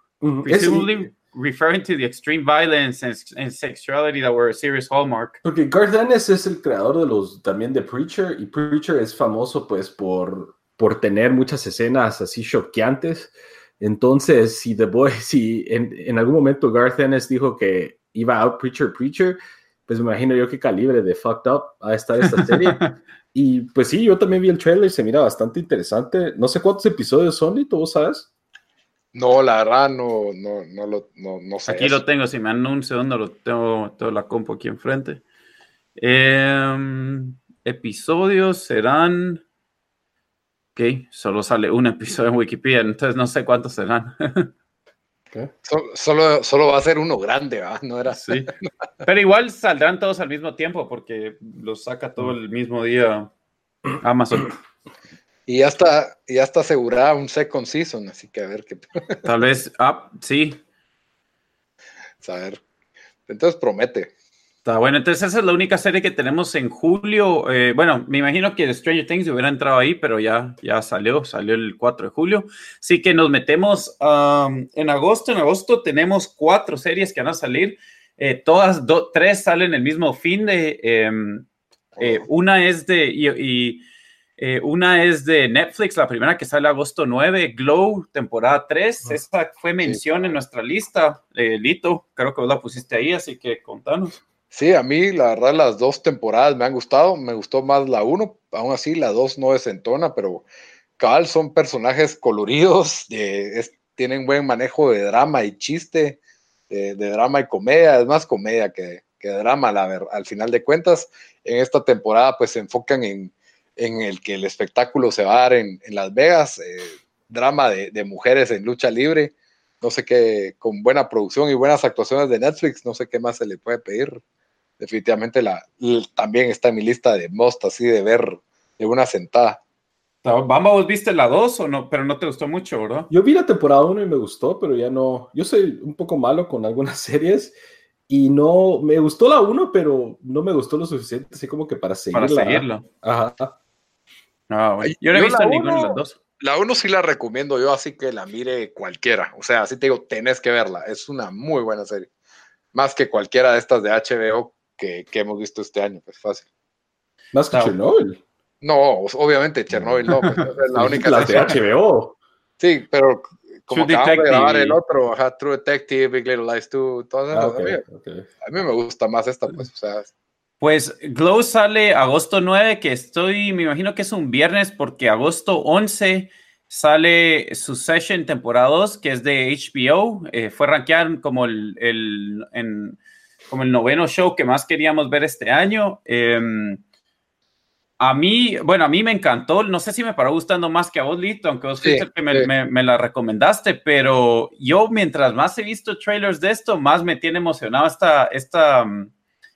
Speaker 3: referring to the extreme violence and, sexuality that were a serious hallmark.
Speaker 1: Porque Garth Ennis es el creador de los también de Preacher y Preacher es famoso pues por por tener muchas escenas así choqueantes. Entonces, si The Boy, si en, en algún momento Garth Ennis dijo que iba out Preacher Preacher, pues me imagino yo qué calibre de fucked up a estar esta serie. y pues sí, yo también vi el trailer y se mira bastante interesante. No sé cuántos episodios son, ¿y tú sabes?
Speaker 2: No, la verdad no, no, no, lo, no, sé.
Speaker 3: Aquí lo tengo, si me anuncio un lo tengo, toda la compu aquí enfrente. Em, episodios serán. Ok, solo sale un episodio en Wikipedia, entonces no sé cuántos serán.
Speaker 2: Solo, solo, va a ser uno grande, ¿verdad? No era.
Speaker 3: Sí. Pero igual saldrán todos al mismo tiempo porque los saca todo el mismo día Amazon.
Speaker 2: Y ya está, ya está asegurada un second season, así que a ver qué.
Speaker 3: Tal vez, ah, sí.
Speaker 2: A ver. Entonces promete.
Speaker 3: Está bueno, entonces esa es la única serie que tenemos en julio. Eh, bueno, me imagino que Stranger Things hubiera entrado ahí, pero ya, ya salió, salió el 4 de julio. Así que nos metemos um, en agosto. En agosto tenemos cuatro series que van a salir. Eh, todas, tres salen el mismo fin de... Em, eh, una es de... y eh, una es de Netflix, la primera que sale agosto 9, Glow, temporada 3. Ah. Esta fue mención en nuestra lista, eh, Lito. Creo que vos la pusiste ahí, así que contanos.
Speaker 2: Sí, a mí la verdad las dos temporadas me han gustado. Me gustó más la 1, aún así la 2 no desentona, pero cabal son personajes coloridos, tienen buen manejo de drama y chiste, de, drama y comedia. Es más comedia que, que drama, la ver, al final de cuentas. En esta temporada pues se enfocan en en el que el espectáculo se va a dar en, Las Vegas, eh, drama de, mujeres en lucha libre, no sé qué, con buena producción y buenas actuaciones de Netflix, no sé qué más se le puede pedir. Definitivamente la, también está en mi lista de most, así de ver de una sentada.
Speaker 3: Bamba, ¿vos viste la 2 o no? Pero no te gustó mucho, ¿verdad?
Speaker 1: Yo vi la temporada 1 y me gustó, pero ya no. Yo soy un poco malo con algunas series y no. Me gustó la 1, pero no me gustó lo suficiente, así como que para seguirla.
Speaker 3: Para seguirla.
Speaker 1: Ajá.
Speaker 3: Ah, yo no he visto ninguna de las dos.
Speaker 2: La uno sí la recomiendo yo, así que la mire cualquiera. O sea, así te digo, tenés que verla. Es una muy buena serie. Más que cualquiera de estas de HBO que, hemos visto este año, pues fácil.
Speaker 1: ¿Más que Chernobyl?
Speaker 2: No, obviamente Chernobyl no, pues, es la única
Speaker 1: la de HBO.
Speaker 2: Sí, pero como True acabamos de grabar el otro, True Detective, Big Little Lies 2, todas esas, ah, a, mí, me gusta más esta, pues, o sea,
Speaker 3: pues Glow sale agosto 9, que estoy, me imagino que es un viernes, porque agosto 11 sale Succession temporada 2, que es de HBO. Eh, fue rankeado como el, en, como el noveno show que más queríamos ver este año. Em, a mí, bueno, a mí me encantó. No sé si me paró gustando más que a vos, Lito, aunque vos fuiste el que me, me, la recomendaste, pero yo mientras más he visto trailers de esto, más me tiene emocionado esta, esta,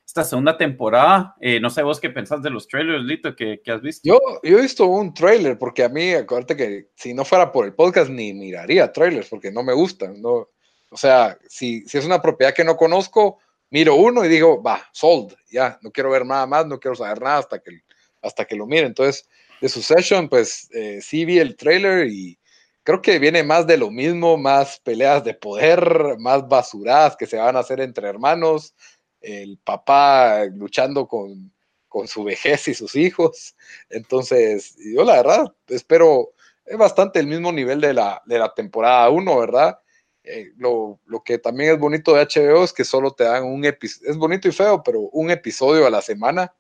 Speaker 3: esta segunda temporada. Eh, no sé vos qué pensás de los trailers, Lito, que, que, has visto.
Speaker 2: Yo, yo he visto un trailer porque a mí, acuérdate que si no fuera por el podcast ni miraría trailers porque no me gustan. No, o sea, si, si es una propiedad que no conozco, miro uno y digo, va, sold, ya, no quiero ver nada más, no quiero saber nada hasta que hasta que lo mire. Entonces, de Succession, pues eh, sí vi el trailer y creo que viene más de lo mismo, más peleas de poder, más basuradas que se van a hacer entre hermanos, el papá luchando con, con su vejez y sus hijos. Entonces, yo la verdad espero, es bastante el mismo nivel de la, de la temporada 1, ¿verdad? Eh, lo, lo, que también es bonito de HBO es que solo te dan un episodio, es bonito y feo, pero un episodio a la semana.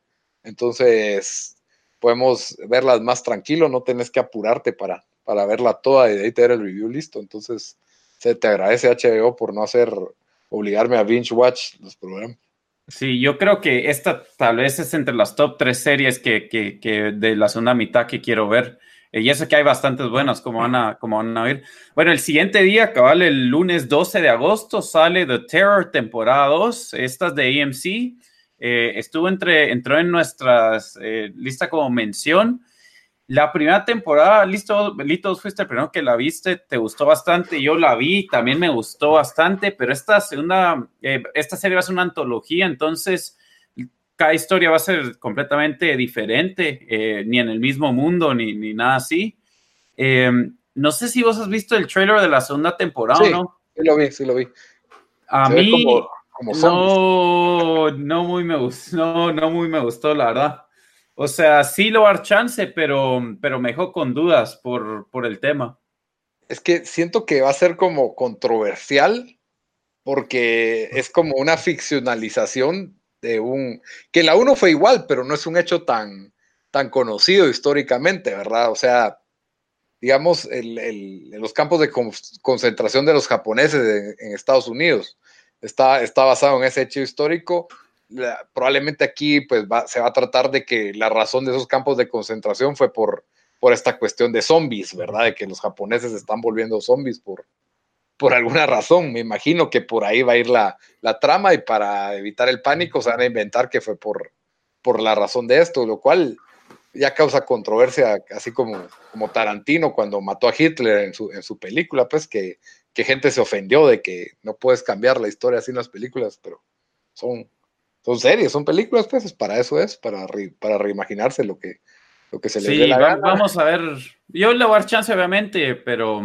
Speaker 2: Entonces, podemos verlas más tranquilo, no tenés que apurarte para, para verla toda y de ahí tener el review listo. Entonces, se te agradece HBO por no hacer, obligarme a binge watch los programas.
Speaker 3: Sí, yo creo que esta tal vez es entre las top tres series que, que, que de la segunda mitad que quiero ver. Eh, y eso que hay bastantes buenas, como van, a, como van a ver. Bueno, el siguiente día, cabal, el lunes 12 de agosto, sale The Terror temporada 2, estas de AMC. Eh, estuvo entre, entró en nuestras eh, lista como mención. La primera temporada, listo, Lito, fuiste el primero que la viste, te gustó bastante, yo la vi, también me gustó bastante, pero esta segunda, eh, esta serie va a ser una antología, entonces cada historia va a ser completamente diferente, ni en el mismo mundo, ni, ni nada así. no sé si vos has visto el trailer de la segunda temporada
Speaker 2: sí,
Speaker 3: no.
Speaker 2: Sí, lo vi, sí lo vi.
Speaker 3: A mí, no, no muy me gustó, no, no muy me gustó, la verdad. O sea, sí lo dar chance, pero, pero me dejó con dudas por, por el tema.
Speaker 2: Es que siento que va a ser como controversial, porque es como una ficcionalización de un. que la uno fue igual, pero no es un hecho tan, tan conocido históricamente, ¿verdad? O sea, digamos, el, los campos de concentración de los japoneses en Estados Unidos está, está basado en ese hecho histórico. probablemente aquí pues se va a tratar de que la razón de esos campos de concentración fue por, por esta cuestión de zombies, ¿verdad? De que los japoneses están volviendo zombies por, por alguna razón. Me imagino que por ahí va a ir la, la trama y para evitar el pánico se van a inventar que fue por, por la razón de esto, lo cual ya causa controversia, así como, como Tarantino cuando mató a Hitler en su, en su película, pues que que gente se ofendió de que no puedes cambiar la historia así en las películas, pero son, son series, son películas, pues para eso es, para, para reimaginarse lo que, lo que se le
Speaker 3: sí, Vamos a ver, yo le voy a dar chance obviamente, pero,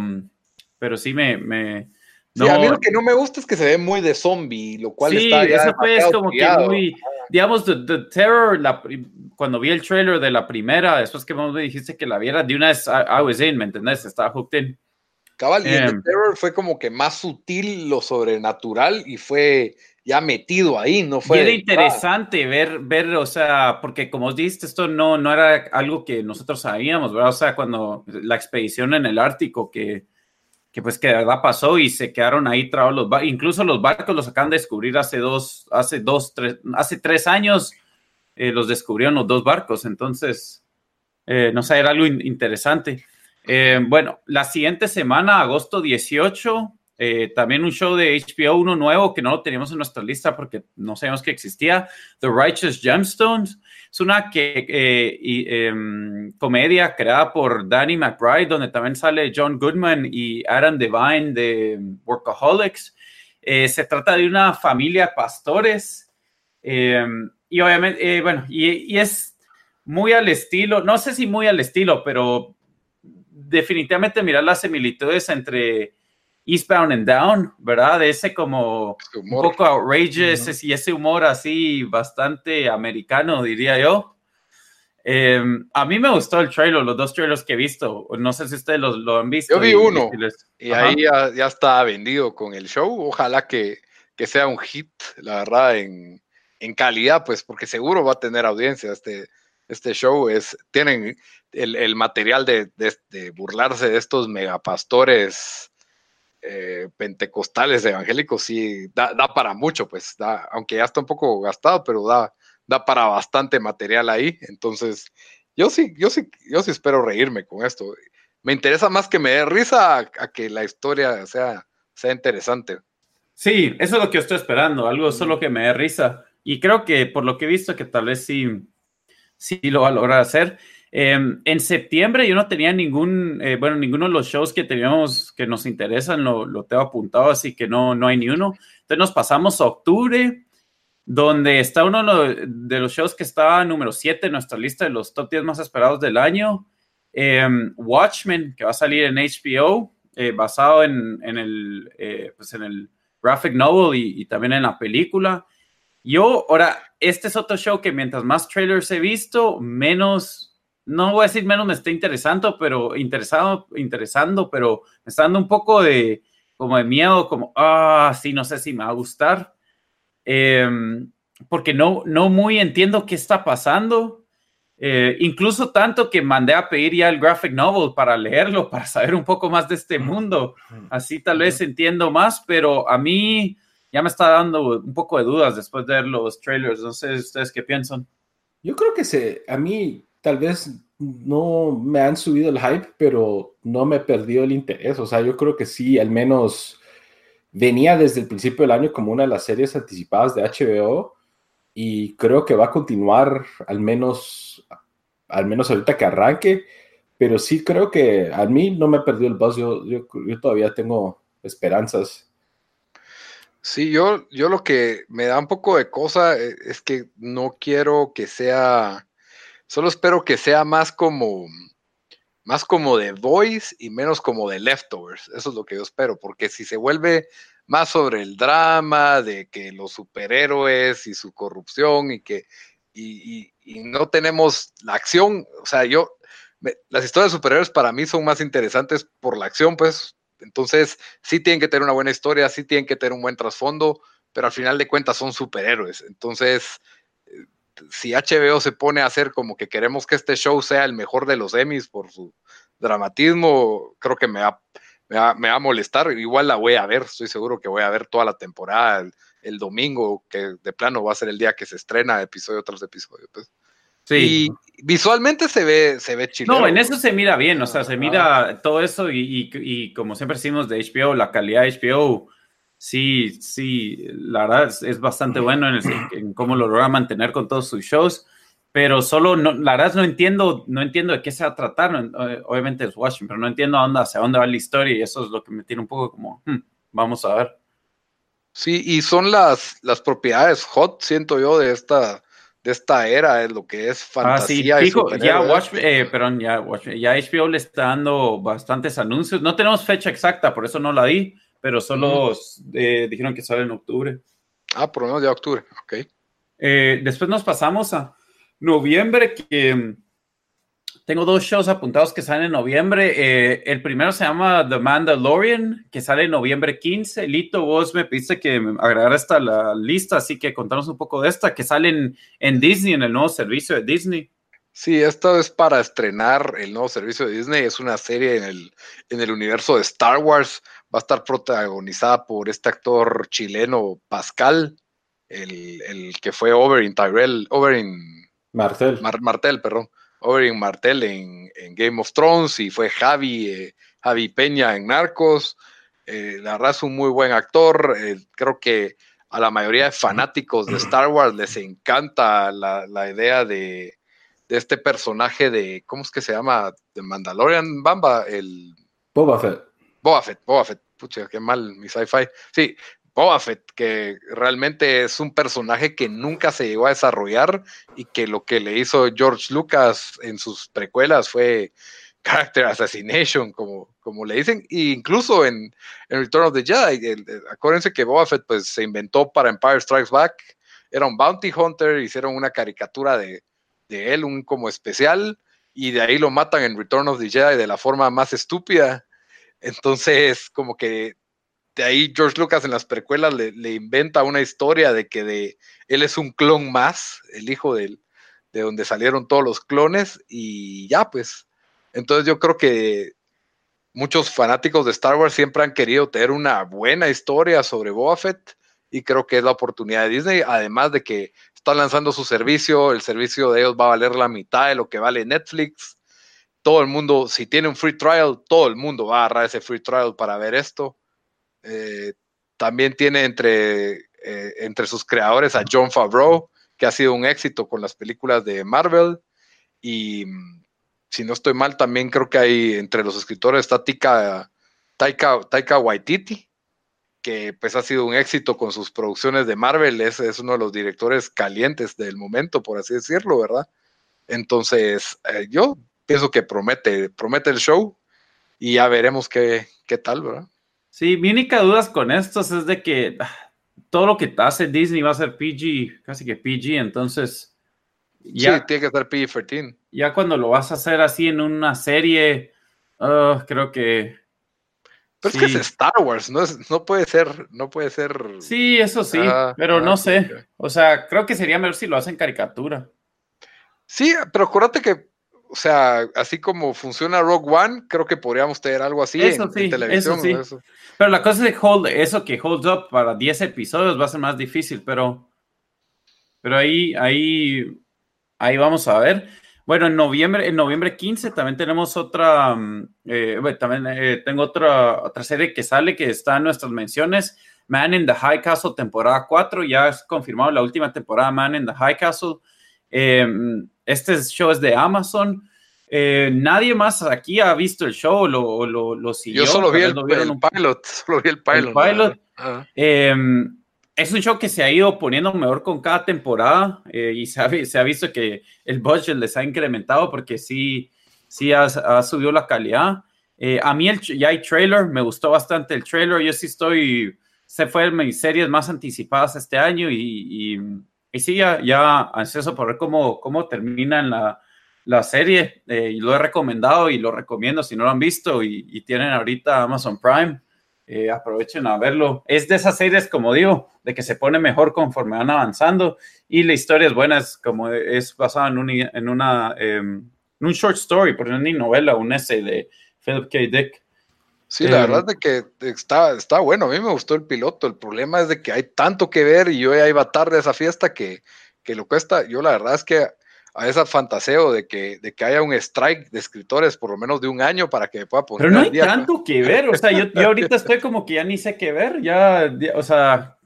Speaker 3: pero sí me... me
Speaker 2: no. a mí lo que no me gusta es que se ve muy de zombie, lo cual
Speaker 3: sí,
Speaker 2: está
Speaker 3: eso fue como que muy, digamos, The, Terror, la, cuando vi el trailer de la primera, después que me dijiste que la viera, de una vez I, was in, ¿me entendés? Estaba hooked in.
Speaker 2: Cabal, y em. Terror fue como que más sutil lo sobrenatural y fue ya metido ahí, no fue.
Speaker 3: era interesante ver, ver, o sea, porque como os dijiste, esto no, no era algo que nosotros sabíamos, ¿verdad? O sea, cuando la expedición en el Ártico que, que pues que de verdad pasó y se quedaron ahí trabados los barcos, incluso los barcos los acaban de descubrir hace dos, hace dos, tres, hace tres años eh, los descubrieron los dos barcos, entonces, eh, no sé, era algo interesante. Eh, bueno, la siguiente semana, agosto 18, eh, también un show de HBO, uno nuevo que no lo teníamos en nuestra lista porque no sabíamos que existía, The Righteous Gemstones. Es una que, eh, em, comedia creada por Danny McBride, donde también sale John Goodman y Adam Devine de Workaholics. se trata de una familia de pastores em, y obviamente, bueno, y, y es muy al estilo, no sé si muy al estilo, pero definitivamente mirar las similitudes entre Eastbound and Down, ¿verdad? De ese como un poco outrageous y ese humor así bastante americano, diría yo. Em, a mí me gustó el trailer, los dos trailers que he visto. No sé si ustedes lo, han visto.
Speaker 2: Yo vi uno y, ahí ya, está vendido con el show. Ojalá que, que sea un hit, la verdad, en, en, calidad, pues porque seguro va a tener audiencia. Este, este show es, tienen el, material de, burlarse de estos megapastores eh, pentecostales evangélicos, sí, da, para mucho, pues, da, aunque ya está un poco gastado, pero da, da para bastante material ahí. Entonces, yo sí, yo sí, yo sí espero reírme con esto. Me interesa más que me dé risa a, que la historia sea, sea interesante.
Speaker 3: Sí, eso es lo que estoy esperando, algo solo que me dé risa. Y creo que por lo que he visto que tal vez sí, sí lo va a lograr hacer. Em, en septiembre yo no tenía ningún, eh, bueno, ninguno de los shows que teníamos que nos interesan, lo, lo, tengo apuntado, así que no, no hay ni uno. Entonces nos pasamos a octubre, donde está uno de los shows que está número 7 en nuestra lista de los top 10 más esperados del año. Em, Watchmen, que va a salir en HBO, eh, basado en, en el, eh, pues en el graphic novel y, y, también en la película. Yo, ahora, este es otro show que mientras más trailers he visto, menos, no voy a decir menos me está interesando, pero interesado, interesando, pero me está dando un poco de, como de miedo, como, ah, sí, no sé si me va a gustar. Em, porque no, no muy entiendo qué está pasando. Eh, incluso tanto que mandé a pedir ya el graphic novel para leerlo, para saber un poco más de este mundo. Así tal vez entiendo más, pero a mí ya me está dando un poco de dudas después de ver los trailers. No sé ustedes qué piensan.
Speaker 1: Yo creo que se, a mí tal vez no me han subido el hype, pero no me perdió el interés. O sea, yo creo que sí, al menos venía desde el principio del año como una de las series anticipadas de HBO y creo que va a continuar al menos, al menos ahorita que arranque, pero sí creo que a mí no me perdió el buzz, yo, yo, todavía tengo esperanzas.
Speaker 2: Sí, yo, yo lo que me da un poco de cosa eh, es que no quiero que sea, solo espero que sea más como, más como de Voice y menos como de Leftovers. Eso es lo que yo espero, porque si se vuelve más sobre el drama de que los superhéroes y su corrupción y que y, no tenemos la acción, o sea, yo, las historias de superhéroes para mí son más interesantes por la acción, pues, entonces sí tienen que tener una buena historia, sí tienen que tener un buen trasfondo, pero al final de cuentas son superhéroes, entonces si HBO se pone a hacer como que queremos que este show sea el mejor de los Emmys por su dramatismo, creo que me va, me va, a molestar. Igual la voy a ver, estoy seguro que voy a ver toda la temporada el, domingo, que de plano va a ser el día que se estrena episodio tras episodio. Pues. Sí. Y visualmente se ve, se ve chido.
Speaker 3: No, en eso se mira bien, o sea, se mira todo eso y, como siempre decimos de HBO, la calidad de HBO sí, sí, la verdad es, bastante bueno en, cómo lo logra mantener con todos sus shows, pero solo, no, la verdad no entiendo, no entiendo de qué se va a tratar, obviamente es Washington, pero no entiendo a dónde, hacia dónde va la historia y eso es lo que me tiene un poco como, hmm, vamos a ver.
Speaker 2: Sí, y son las, las propiedades hot, siento yo, de esta, de esta era, es lo que es fantasía.
Speaker 3: Ah, sí, ya, Watch, eh, perdón, ya, ya HBO le está dando bastantes anuncios. No tenemos fecha exacta, por eso no la di, pero solo eh, dijeron que sale en octubre.
Speaker 2: Ah, por lo menos de octubre, ok.
Speaker 3: Eh, después nos pasamos a noviembre, que mm, tengo dos shows apuntados que salen en noviembre. Eh, el primero se llama The Mandalorian, que sale en noviembre 15. Lito, vos me pediste que me agregara esta la lista, así que contanos un poco de esta, que sale en, en Disney, en el nuevo servicio de Disney.
Speaker 2: Sí, esto es para estrenar el nuevo servicio de Disney. Es una serie en el, en el universo de Star Wars. Va a estar protagonizada por este actor chileno Pascal, el, que fue Oberyn Tyrell, Oberyn
Speaker 1: Martel.
Speaker 2: Martel, perdón. Oberyn Martel en, Game of Thrones y fue Javi, eh, Javi Peña en Narcos. Eh, la verdad es un muy buen actor. Eh, creo que a la mayoría de fanáticos de Star Wars les encanta la, la idea de, de este personaje de, ¿cómo es que se llama? De Mandalorian Bamba, el...
Speaker 1: Boba Fett.
Speaker 2: Boba Fett, Boba Fett, pucha, qué mal mi sci-fi. Sí, Boba Fett, que realmente es un personaje que nunca se llegó a desarrollar y que lo que le hizo George Lucas en sus precuelas fue character assassination, como, como le dicen, e incluso en, en, Return of the Jedi, acuérdense que Boba Fett pues, se inventó para Empire Strikes Back, era un bounty hunter, hicieron una caricatura de, de él, un como especial, y de ahí lo matan en Return of the Jedi de la forma más estúpida. Entonces, como que de ahí George Lucas en las precuelas le, inventa una historia de que de, él es un clon más, el hijo de, de donde salieron todos los clones, y ya pues. Entonces yo creo que muchos fanáticos de Star Wars siempre han querido tener una buena historia sobre Boba Fett y creo que es la oportunidad de Disney, además de que está lanzando su servicio, el servicio de ellos va a valer la mitad de lo que vale Netflix. Todo el mundo, si tiene un free trial, todo el mundo va a agarrar ese free trial para ver esto. Eh, también tiene entre, eh, entre sus creadores a John Favreau, que ha sido un éxito con las películas de Marvel. Y mm, si no estoy mal, también creo que hay entre los escritores está Taika, Taika Waititi, que pues ha sido un éxito con sus producciones de Marvel, es, es uno de los directores calientes del momento, por así decirlo, ¿verdad? Entonces, eh, yo pienso que promete, promete el show y ya veremos qué, qué tal, ¿verdad?
Speaker 3: Sí, mi única duda con estos es de que ah, todo lo que hace Disney va a ser PG, casi que PG, entonces...
Speaker 2: Ya, sí, tiene que ser PG-13.
Speaker 3: Ya cuando lo vas a hacer así en una serie, ah, creo que...
Speaker 2: Pero es que es Star Wars, no, no puede ser, no puede ser...
Speaker 3: Sí, eso sí, ah, pero no sé. O sea, creo que sería mejor si lo hacen caricatura.
Speaker 2: Sí, pero acuérdate que o sea, así como funciona Rogue One, creo que podríamos tener algo así en, televisión.
Speaker 3: Eso sí. Pero la cosa es que hold, eso que holds up para 10 episodios va a ser más difícil, pero, pero ahí, ahí, ahí vamos a ver. Bueno, en noviembre, en noviembre 15 también tenemos otra, mm, eh, también eh, tengo otra, otra serie que sale que está en nuestras menciones. Man in the High Castle, temporada 4, ya es confirmado la última temporada Man in the High Castle. Eh, este show es de Amazon. Eh, nadie más aquí ha visto el show, lo, lo, lo siguió.
Speaker 2: Yo solo vi el, pilot, solo vi el pilot.
Speaker 3: Em, es un show que se ha ido poniendo mejor con cada temporada eh, y se ha, se ha, visto que el budget les ha incrementado porque sí, sí ha, ha subido la calidad. Eh, a mí el, ya hay trailer, me gustó bastante el trailer. Yo sí estoy, se fue de mis series más anticipadas este año y, y y sí, ya, ya ansioso por ver cómo, cómo termina la, la serie. Eh, y lo he recomendado y lo recomiendo si no lo han visto y, tienen ahorita Amazon Prime. Eh, aprovechen a verlo. Es de esas series, como digo, de que se pone mejor conforme van avanzando y la historia es buena, es como es basada en, un, en una em, un short story, por ni novela, un essay de Philip K. Dick.
Speaker 2: Sí, la verdad es que está, está bueno. A mí me gustó el piloto. El problema es de que hay tanto que ver y yo ya iba tarde a esa fiesta que, que lo cuesta. Yo la verdad es que a esa fantaseo de que, de que haya un strike de escritores por lo menos de un año para que pueda poner.
Speaker 3: Pero no hay tanto que ver. O sea, yo, yo, ahorita estoy como que ya ni sé qué ver. Ya, o sea.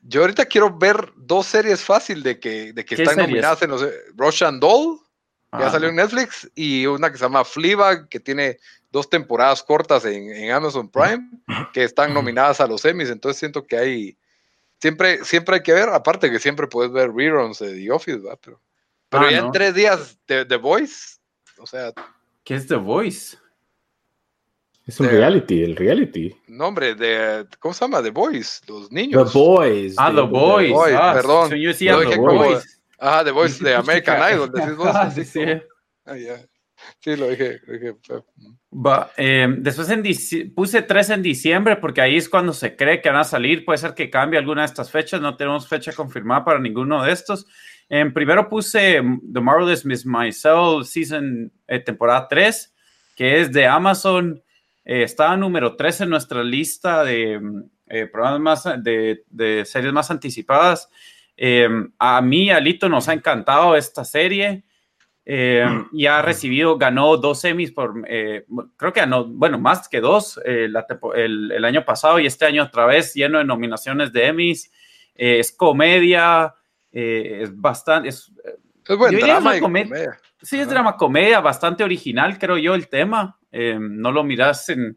Speaker 2: Yo ahorita quiero ver dos series fácil de que, de que están nominadas en los Russian Doll, ya salió en Netflix, y una que se llama Fleabag, que tiene dos temporadas cortas en, Amazon Prime que están nominadas a los Emmys, entonces siento que hay, siempre, siempre hay que ver, aparte que siempre puedes ver reruns de The Office, ¿verdad? Pero, pero ah, ya en tres días de The Voice, o sea...
Speaker 3: ¿Qué es The Voice?
Speaker 1: Es un reality, el reality.
Speaker 2: No, hombre, de, ¿cómo se llama? The Voice, los niños.
Speaker 1: The Boys.
Speaker 3: Ah, The, Boys.
Speaker 2: ah, perdón.
Speaker 3: Yo decía The Boys.
Speaker 2: Ah, The Voice de American Idol, decís vos. Ah, sí, sí. Ah, ya. Sí, lo dije.
Speaker 3: Va, em, después en puse tres en diciembre porque ahí es cuando se cree que van a salir. Puede ser que cambie alguna de estas fechas. No tenemos fecha confirmada para ninguno de estos. Em, primero puse The Marvelous Miss Maisel Season eh, temporada 3, que es de Amazon. Eh, estaba número 3 en nuestra lista de eh, programas más, de, de, series más anticipadas. Em, a mí, Alito, nos ha encantado esta serie. Eh, y ha recibido, ganó dos semis por, eh, creo que ganó, bueno, más que dos eh, el, el, año pasado y este año otra vez lleno de nominaciones de Emmys. es comedia, es bastante... Es,
Speaker 2: es buen drama comedia.
Speaker 3: Sí, es drama comedia, bastante original, creo yo, el tema. no lo miras en...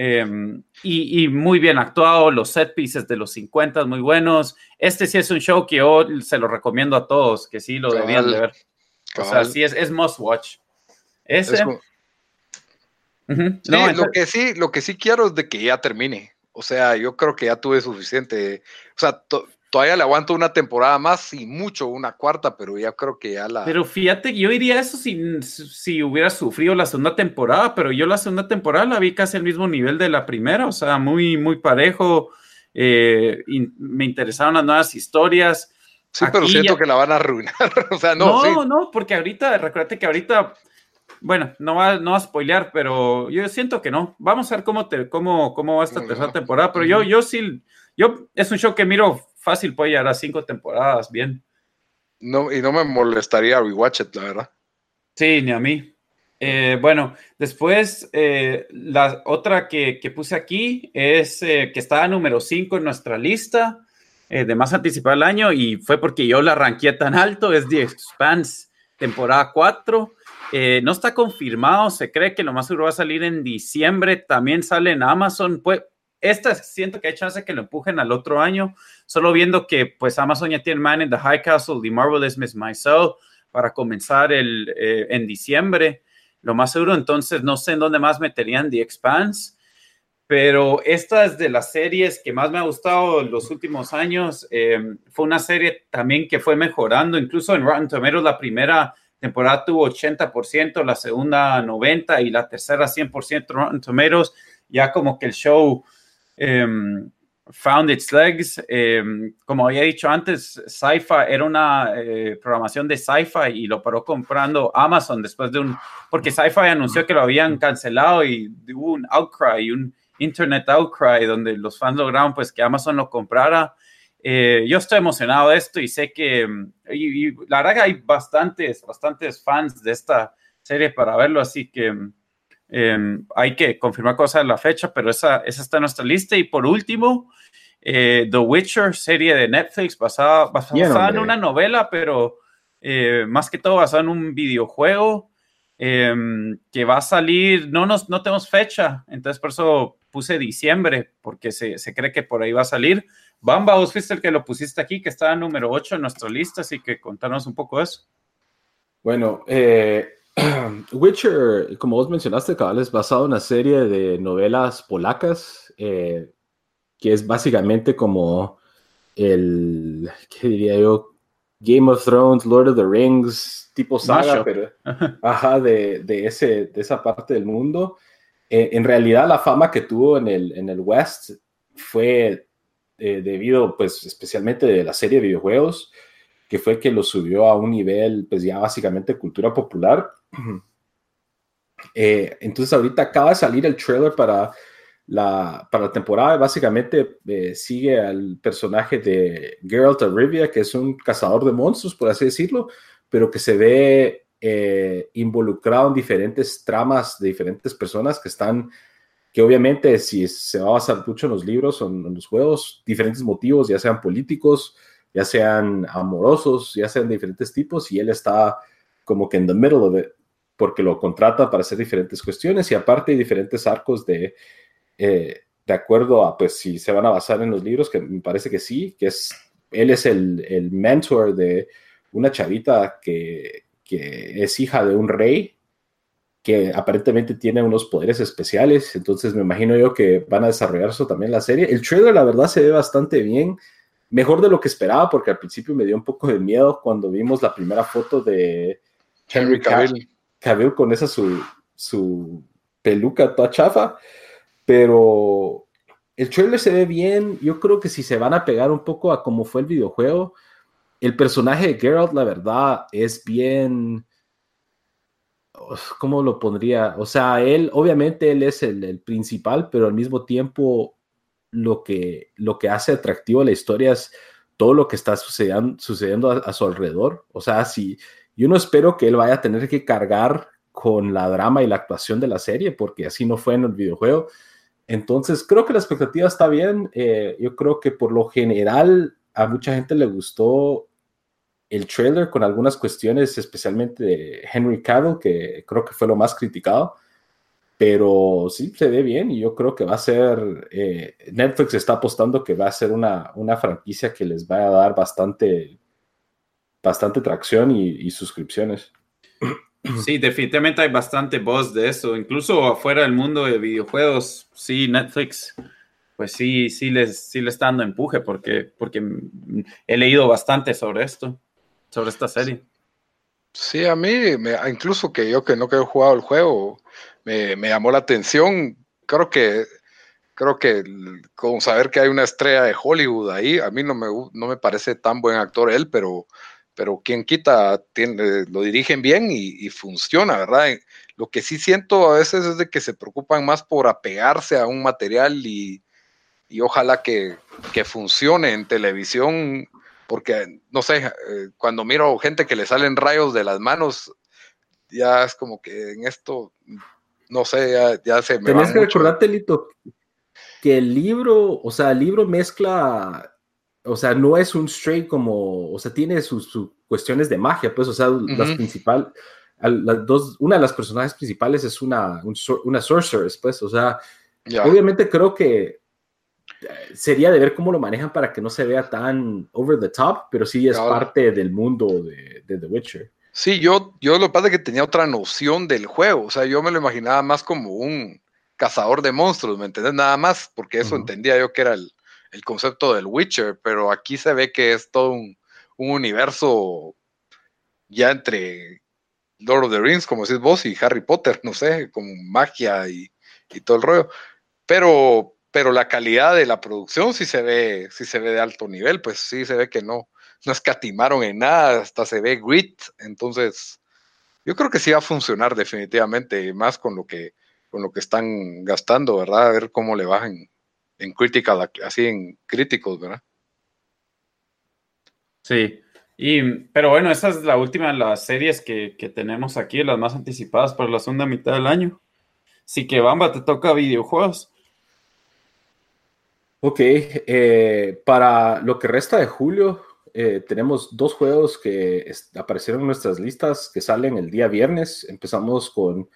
Speaker 3: y, y, muy bien actuado, los set pieces de los 50 muy buenos. Este sí es un show que yo se lo recomiendo a todos, que sí lo debían de ver. O sea, sí es, es must watch. Ese.
Speaker 2: lo que sí, lo que sí quiero es de que ya termine. O sea, yo creo que ya tuve suficiente. O sea, todavía le aguanto una temporada más y mucho, una cuarta, pero ya creo que ya la.
Speaker 3: Pero fíjate, yo diría eso si, si hubiera sufrido la segunda temporada, pero yo la segunda temporada la vi casi al mismo nivel de la primera, o sea, muy, muy parejo. Eh, me interesaron las nuevas historias.
Speaker 2: Sí, pero siento que la van a arruinar. o sea, no.
Speaker 3: No, no, porque ahorita, recuérdate que ahorita bueno, no va, no a spoilear, pero yo siento que no. Vamos a ver cómo, te, cómo, cómo va esta tercera temporada, pero yo, yo sí, yo, es un show que miro fácil, puede llegar a cinco temporadas, bien.
Speaker 2: No, y no me molestaría rewatch it, la verdad.
Speaker 3: Sí, ni a mí. Eh, bueno, después eh, la otra que, puse aquí es eh, que estaba número 5 en nuestra lista de más anticipada del año y fue porque yo la ranqué tan alto, es The Expanse, temporada 4. no está confirmado, se cree que lo más seguro va a salir en diciembre, también sale en Amazon. Esta siento que hay chance que lo empujen al otro año, solo viendo que pues Amazon ya tiene Man in the High Castle, The Marvelous Miss Maisel para comenzar el, en diciembre lo más seguro. Entonces, no sé en dónde más meterían The Expanse, pero esta es de las series que más me ha gustado los últimos años. Em, fue una serie también que fue mejorando, incluso en Rotten Tomatoes la primera temporada tuvo 80%, la segunda 90% y la tercera 100% Rotten Tomatoes. Ya como que el show... Em, found its legs. Eh, como había dicho antes, Sci-Fi era una eh, programación de Sci-Fi y lo paró comprando Amazon después de un, porque Sci-Fi anunció que lo habían cancelado y hubo un outcry, un internet outcry donde los fans lograron pues que Amazon lo comprara. Eh, yo estoy emocionado de esto y sé que, y, la verdad hay bastantes, bastantes fans de esta serie para verlo, así que Em, hay que confirmar cosas en la fecha, pero esa, esa está en nuestra lista. Y por último, eh, The Witcher, serie de Netflix basada, basada en una novela, pero eh, más que todo basada en un videojuego em, que va a salir, no, nos, no tenemos fecha, entonces por eso puse diciembre, porque se, se cree que por ahí va a salir. Bamba, vos fuiste el que lo pusiste aquí, que está número 8 en nuestra lista, así que contanos un poco de eso.
Speaker 1: Bueno, eh, Witcher, como vos mencionaste, cabal, es basado en una serie de novelas polacas, eh, que es básicamente como el, ¿qué diría yo? Game of Thrones, Lord of the Rings, tipo saga, pero, ajá, de, de, ese, de esa parte del mundo. Eh, en realidad, la fama que tuvo en el, en el West fue eh, debido, pues, especialmente de la serie de videojuegos, que fue que lo subió a un nivel, pues ya básicamente cultura popular. Eh, entonces ahorita acaba de salir el trailer para la, para la temporada. Básicamente eh, sigue al personaje de Geralt of Rivia, que es un cazador de monstruos, por así decirlo, pero que se ve eh, involucrado en diferentes tramas de diferentes personas que están, que obviamente si se va a basar mucho en los libros o en los juegos, diferentes motivos, ya sean políticos, ya sean amorosos, ya sean diferentes tipos, y él está como que en the middle of porque lo contrata para hacer diferentes cuestiones, y aparte hay diferentes arcos de, eh, de acuerdo a, pues, si se van a basar en los libros, que me parece que sí, que es, él es el, el mentor de una chavita que, que es hija de un rey, que aparentemente tiene unos poderes especiales, entonces me imagino yo que van a desarrollar eso también la serie. El trailer, la verdad, se ve bastante bien mejor de lo que esperaba, porque al principio me dio un poco de miedo cuando vimos la primera foto de Henry Cavill, Cavill con esa su, su peluca toda chafa, pero el trailer se ve bien, yo creo que si se van a pegar un poco a cómo fue el videojuego, el personaje de Geralt, la verdad, es bien... ¿Cómo lo pondría? O sea, él, obviamente él es el, el principal, pero al mismo tiempo lo que, lo que hace atractivo a la historia es todo lo que está sucediendo, sucediendo a, su alrededor. O sea, si yo no espero que él vaya a tener que cargar con la drama y la actuación de la serie, porque así no fue en el videojuego. Entonces, creo que la expectativa está bien. Eh, yo creo que por lo general a mucha gente le gustó el trailer con algunas cuestiones, especialmente de Henry Cavill, que creo que fue lo más criticado pero sí se ve bien y yo creo que va a ser, eh, Netflix está apostando que va a ser una, una, franquicia que les va a dar bastante, bastante tracción y, suscripciones.
Speaker 3: Sí, definitivamente hay bastante voz de eso, incluso afuera del mundo de videojuegos, sí, Netflix, pues sí, sí les, sí le está dando empuje porque, porque he leído bastante sobre esto, sobre esta serie.
Speaker 2: Sí, a mí, incluso que yo que no que he jugado el juego, me, llamó la atención. Creo que creo que con saber que hay una estrella de Hollywood ahí, a mí no me, no me parece tan buen actor él, pero, pero quien quita, tiene, lo dirigen bien y, funciona, ¿verdad? Lo que sí siento a veces es de que se preocupan más por apegarse a un material y, ojalá que, que, funcione en televisión, porque, no sé, eh, cuando miro gente que le salen rayos de las manos, ya es como que en esto, no sé, ya, ya se
Speaker 1: me... Tenés que recordarte, Lito, que el libro, o sea, el libro mezcla, o sea, no es un straight como, o sea, tiene sus, cuestiones de magia, pues, o sea, las principales, las dos, una de las personajes principales es una, una sorceress, pues, o sea, obviamente creo que sería de ver cómo lo manejan para que no se vea tan over the top, pero sí es parte del mundo de, de, The Witcher.
Speaker 2: Sí, yo, yo lo que pasa es que tenía otra noción del juego, o sea, yo me lo imaginaba más como un, cazador de monstruos, ¿me entiendes? Nada más, porque eso entendía yo que era el, concepto del Witcher, pero aquí se ve que es todo un, universo ya entre Lord of the Rings, como decís vos, y Harry Potter, no sé, como magia y, todo el rollo. Pero, pero la calidad de la producción sí se ve, sí se ve de alto nivel, pues sí se ve que no, no escatimaron en nada, hasta se ve grit, entonces yo creo que sí va a funcionar definitivamente, más con lo que con lo que están gastando, ¿verdad? A ver cómo le bajan en critical, así en críticos, ¿verdad?
Speaker 3: Sí, y, pero bueno, esa es la última de las series que, tenemos aquí, las más anticipadas para la segunda mitad del año. Así que, Bamba, te toca videojuegos.
Speaker 1: Ok, eh, para lo que resta de julio, eh, tenemos dos juegos que aparecieron en nuestras listas que salen el día viernes. Empezamos con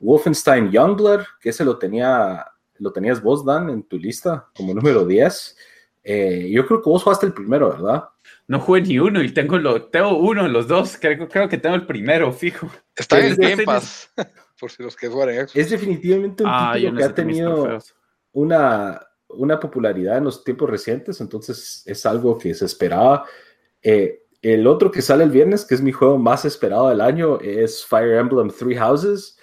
Speaker 1: Wolfenstein Youngblood, que ese lo tenía, lo tenías vos, Dan, en tu lista como número 10. Eh, yo creo que vos jugaste el primero, ¿verdad?
Speaker 3: No jugué ni uno y tengo, lo, tengo uno los dos. Creo, creo que tengo el primero, fijo.
Speaker 2: Está en Game Pass, por si los que juegan
Speaker 1: Es definitivamente un ah, título que ha tenido una, una popularidad en los tiempos recientes, entonces es algo que se esperaba. Eh, el otro que sale el viernes, que es mi juego más esperado del año, es Fire Emblem Three Houses.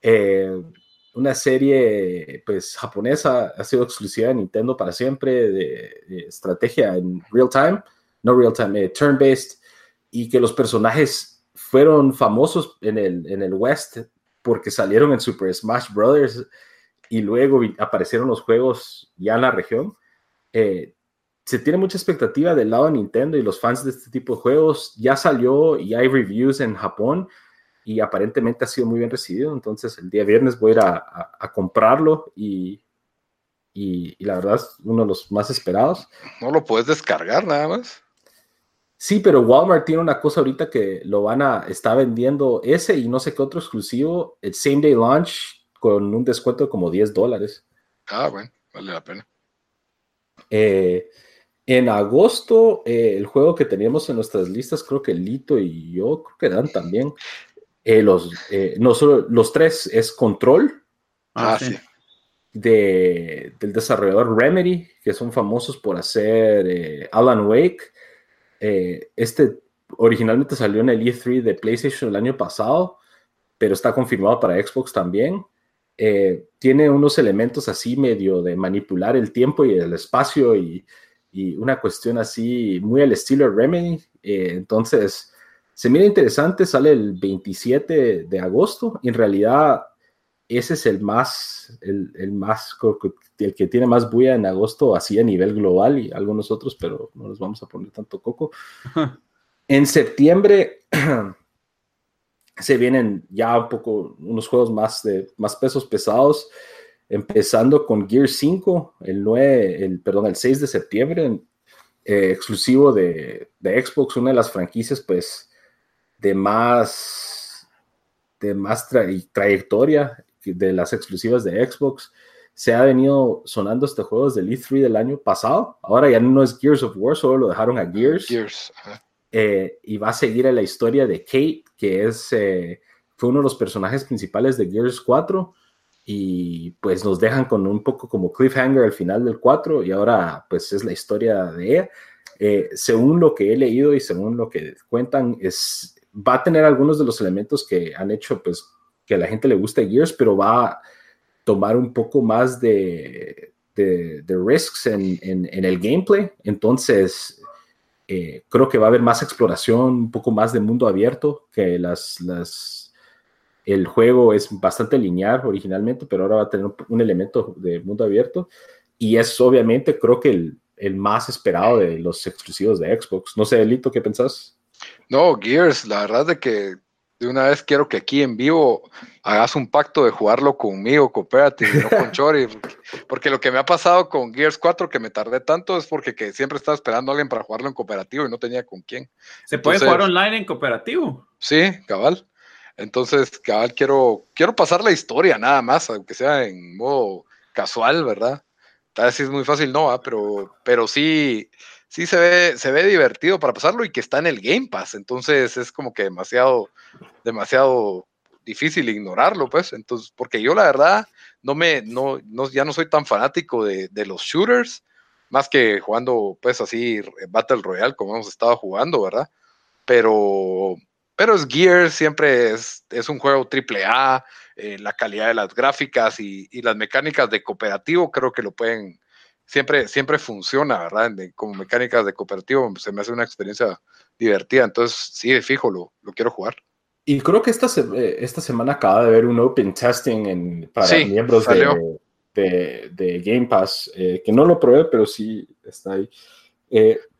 Speaker 1: Eh, una serie pues japonesa, ha sido exclusiva de Nintendo para siempre, de, estrategia en real time, no real time, eh, turn-based, y que los personajes fueron famosos en el, en el West porque salieron en Super Smash Brothers y luego aparecieron los juegos ya en la región. Eh, se tiene mucha expectativa del lado de Nintendo y los fans de este tipo de juegos. Ya salió y hay reviews en Japón y aparentemente ha sido muy bien recibido. Entonces el día viernes voy a ir a, comprarlo y, y, la verdad es uno de los más esperados.
Speaker 2: No lo puedes descargar nada más.
Speaker 1: Sí, pero Walmart tiene una cosa ahorita que lo van a, está vendiendo ese y no sé qué otro exclusivo, el same day launch con un descuento de como 10 dólares.
Speaker 2: Ah, bueno, vale la pena.
Speaker 1: Eh, en agosto, eh, el juego que teníamos en nuestras listas, creo que Lito y yo, creo que Dan también, eh, los, eh, no solo los tres es Control.
Speaker 2: Ah, ah
Speaker 1: de, del desarrollador Remedy, que son famosos por hacer eh, Alan Wake. este originalmente salió en el E3 de PlayStation el año pasado, pero está confirmado para Xbox también. Tiene unos elementos así medio de manipular el tiempo y el espacio y, y una cuestión así muy al estilo Remedy. entonces, se mira interesante, sale el 27 de agosto y en realidad ese es el más, el, más, el que tiene más bulla en agosto, así a nivel global y algunos otros, pero no les vamos a poner tanto coco. En septiembre se vienen ya un poco unos juegos más de más pesos pesados, empezando con Gear 5, el 9, el, perdón, el 6 de septiembre, eh, exclusivo de, de Xbox, una de las franquicias, pues, de más, de más trayectoria de las exclusivas de Xbox. Se ha venido sonando este juego desde el E3 del año pasado. Ahora ya no es Gears of War, solo lo dejaron a Gears. Eh, y va a seguir en la historia de Kate, que es, eh, fue uno de los personajes principales de Gears 4. Y pues nos dejan con un poco como cliffhanger al final del 4 y ahora pues es la historia de ella. Eh, según lo que he leído y según lo que cuentan, es, va a tener algunos de los elementos que han hecho pues que a la gente le gusta Gears, pero va a tomar un poco más de, de, risks en, en, el gameplay. Entonces, Eh, creo que va a haber más exploración, un poco más de mundo abierto, que las, las, el juego es bastante lineal originalmente, pero ahora va a tener un elemento de mundo abierto. Y es obviamente, creo que el, el más esperado de los exclusivos de Xbox. No sé, Lito, ¿qué pensás?
Speaker 2: No, Gears, la verdad de que de una vez quiero que aquí en vivo hagas un pacto de jugarlo conmigo, cooperative, no con Chori, porque, lo que me ha pasado con Gears 4, que me tardé tanto, es porque que siempre estaba esperando a alguien para jugarlo en cooperativo y no tenía con quién.
Speaker 3: ¿Se puede jugar online en cooperativo?
Speaker 2: Sí, cabal. Entonces, cabal, quiero, quiero pasar la historia nada más, aunque sea en modo casual, ¿verdad? Tal vez es muy fácil, no, pero, pero sí, sí se ve, se ve divertido para pasarlo y que está en el Game Pass. Entonces es como que demasiado, demasiado difícil ignorarlo, pues. Entonces, porque yo la verdad no me, no, no ya no soy tan fanático de, de, los shooters, más que jugando, pues así, Battle Royale, como hemos estado jugando, ¿verdad? Pero, pero es Gear, siempre es, es un juego triple A, eh, la calidad de las gráficas y, las mecánicas de cooperativo, creo que lo pueden, siempre, siempre funciona, ¿verdad? como mecánicas de cooperativo se me hace una experiencia divertida, entonces sí, de fijo, lo, lo quiero jugar.
Speaker 1: Y creo que esta, eh, esta semana acaba de haber un open testing en, para miembros de, de, Game Pass, eh, que no lo probé, pero sí está ahí.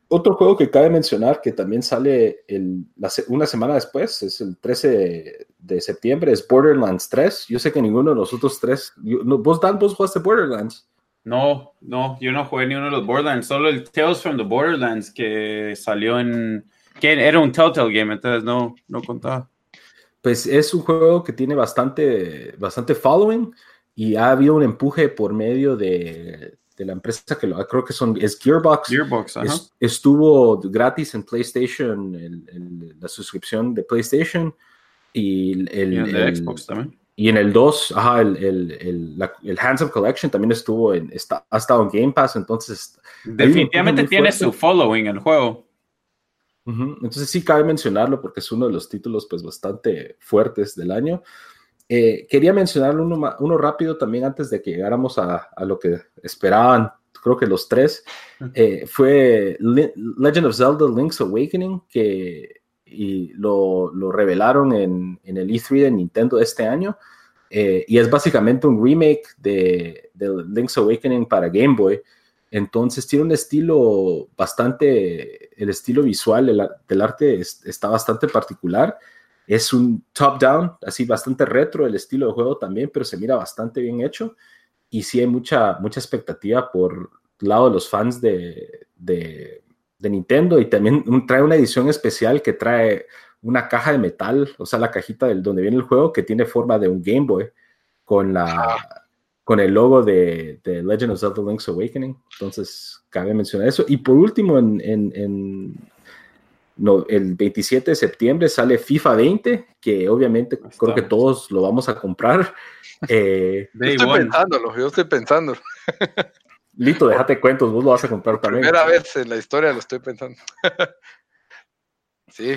Speaker 1: Otro juego que cabe mencionar que también sale el, una semana después, es el 13 de, septiembre, es Borderlands 3. Yo sé que ninguno de los otros tres. ¿Vos, Dan, vos jugaste Borderlands?
Speaker 3: No, no, yo no jugué ni uno de los Borderlands, solo el Tales from the Borderlands que salió en. que era un Telltale game, entonces no, no contaba.
Speaker 1: Pues es un juego que tiene bastante, bastante following y ha habido un empuje por medio de, de la empresa que lo, creo que son, es Gearbox.
Speaker 3: Gearbox,
Speaker 1: estuvo gratis en PlayStation, la suscripción de PlayStation y el,
Speaker 3: de Xbox también.
Speaker 1: Y en el 2, ajá, el, el, Handsome Collection también estuvo en, está, ha estado en Game Pass, entonces...
Speaker 3: Definitivamente tiene su following el juego.
Speaker 1: Entonces sí cabe mencionarlo porque es uno de los títulos pues bastante fuertes del año. Eh, quería mencionar uno, uno, rápido también antes de que llegáramos a, a lo que esperaban, creo que los tres. Eh, fue Legend of Zelda Link's Awakening, que y lo, lo revelaron en, en, el E3 de Nintendo este año. Eh, y es básicamente un remake de, de, Link's Awakening para Game Boy. Entonces tiene un estilo bastante, el estilo visual del, del arte está bastante particular es un top-down, así bastante retro el estilo de juego también, pero se mira bastante bien hecho. Y sí hay mucha, mucha expectativa por lado de los fans de, de, Nintendo. Y también trae una edición especial que trae una caja de metal, o sea, la cajita del, donde viene el juego, que tiene forma de un Game Boy con, la, con el logo de, de, Legend of Zelda Link's Awakening. Entonces, cabe mencionar eso. Y por último, en, en no, el 27 de septiembre sale FIFA 20, que obviamente creo que todos lo vamos a comprar.
Speaker 2: Eh, yo estoy pensándolo, yo estoy pensándolo.
Speaker 1: Lito, déjate cuentos, vos lo vas a comprar también.
Speaker 2: Primera vez en la historia lo estoy pensando. sí.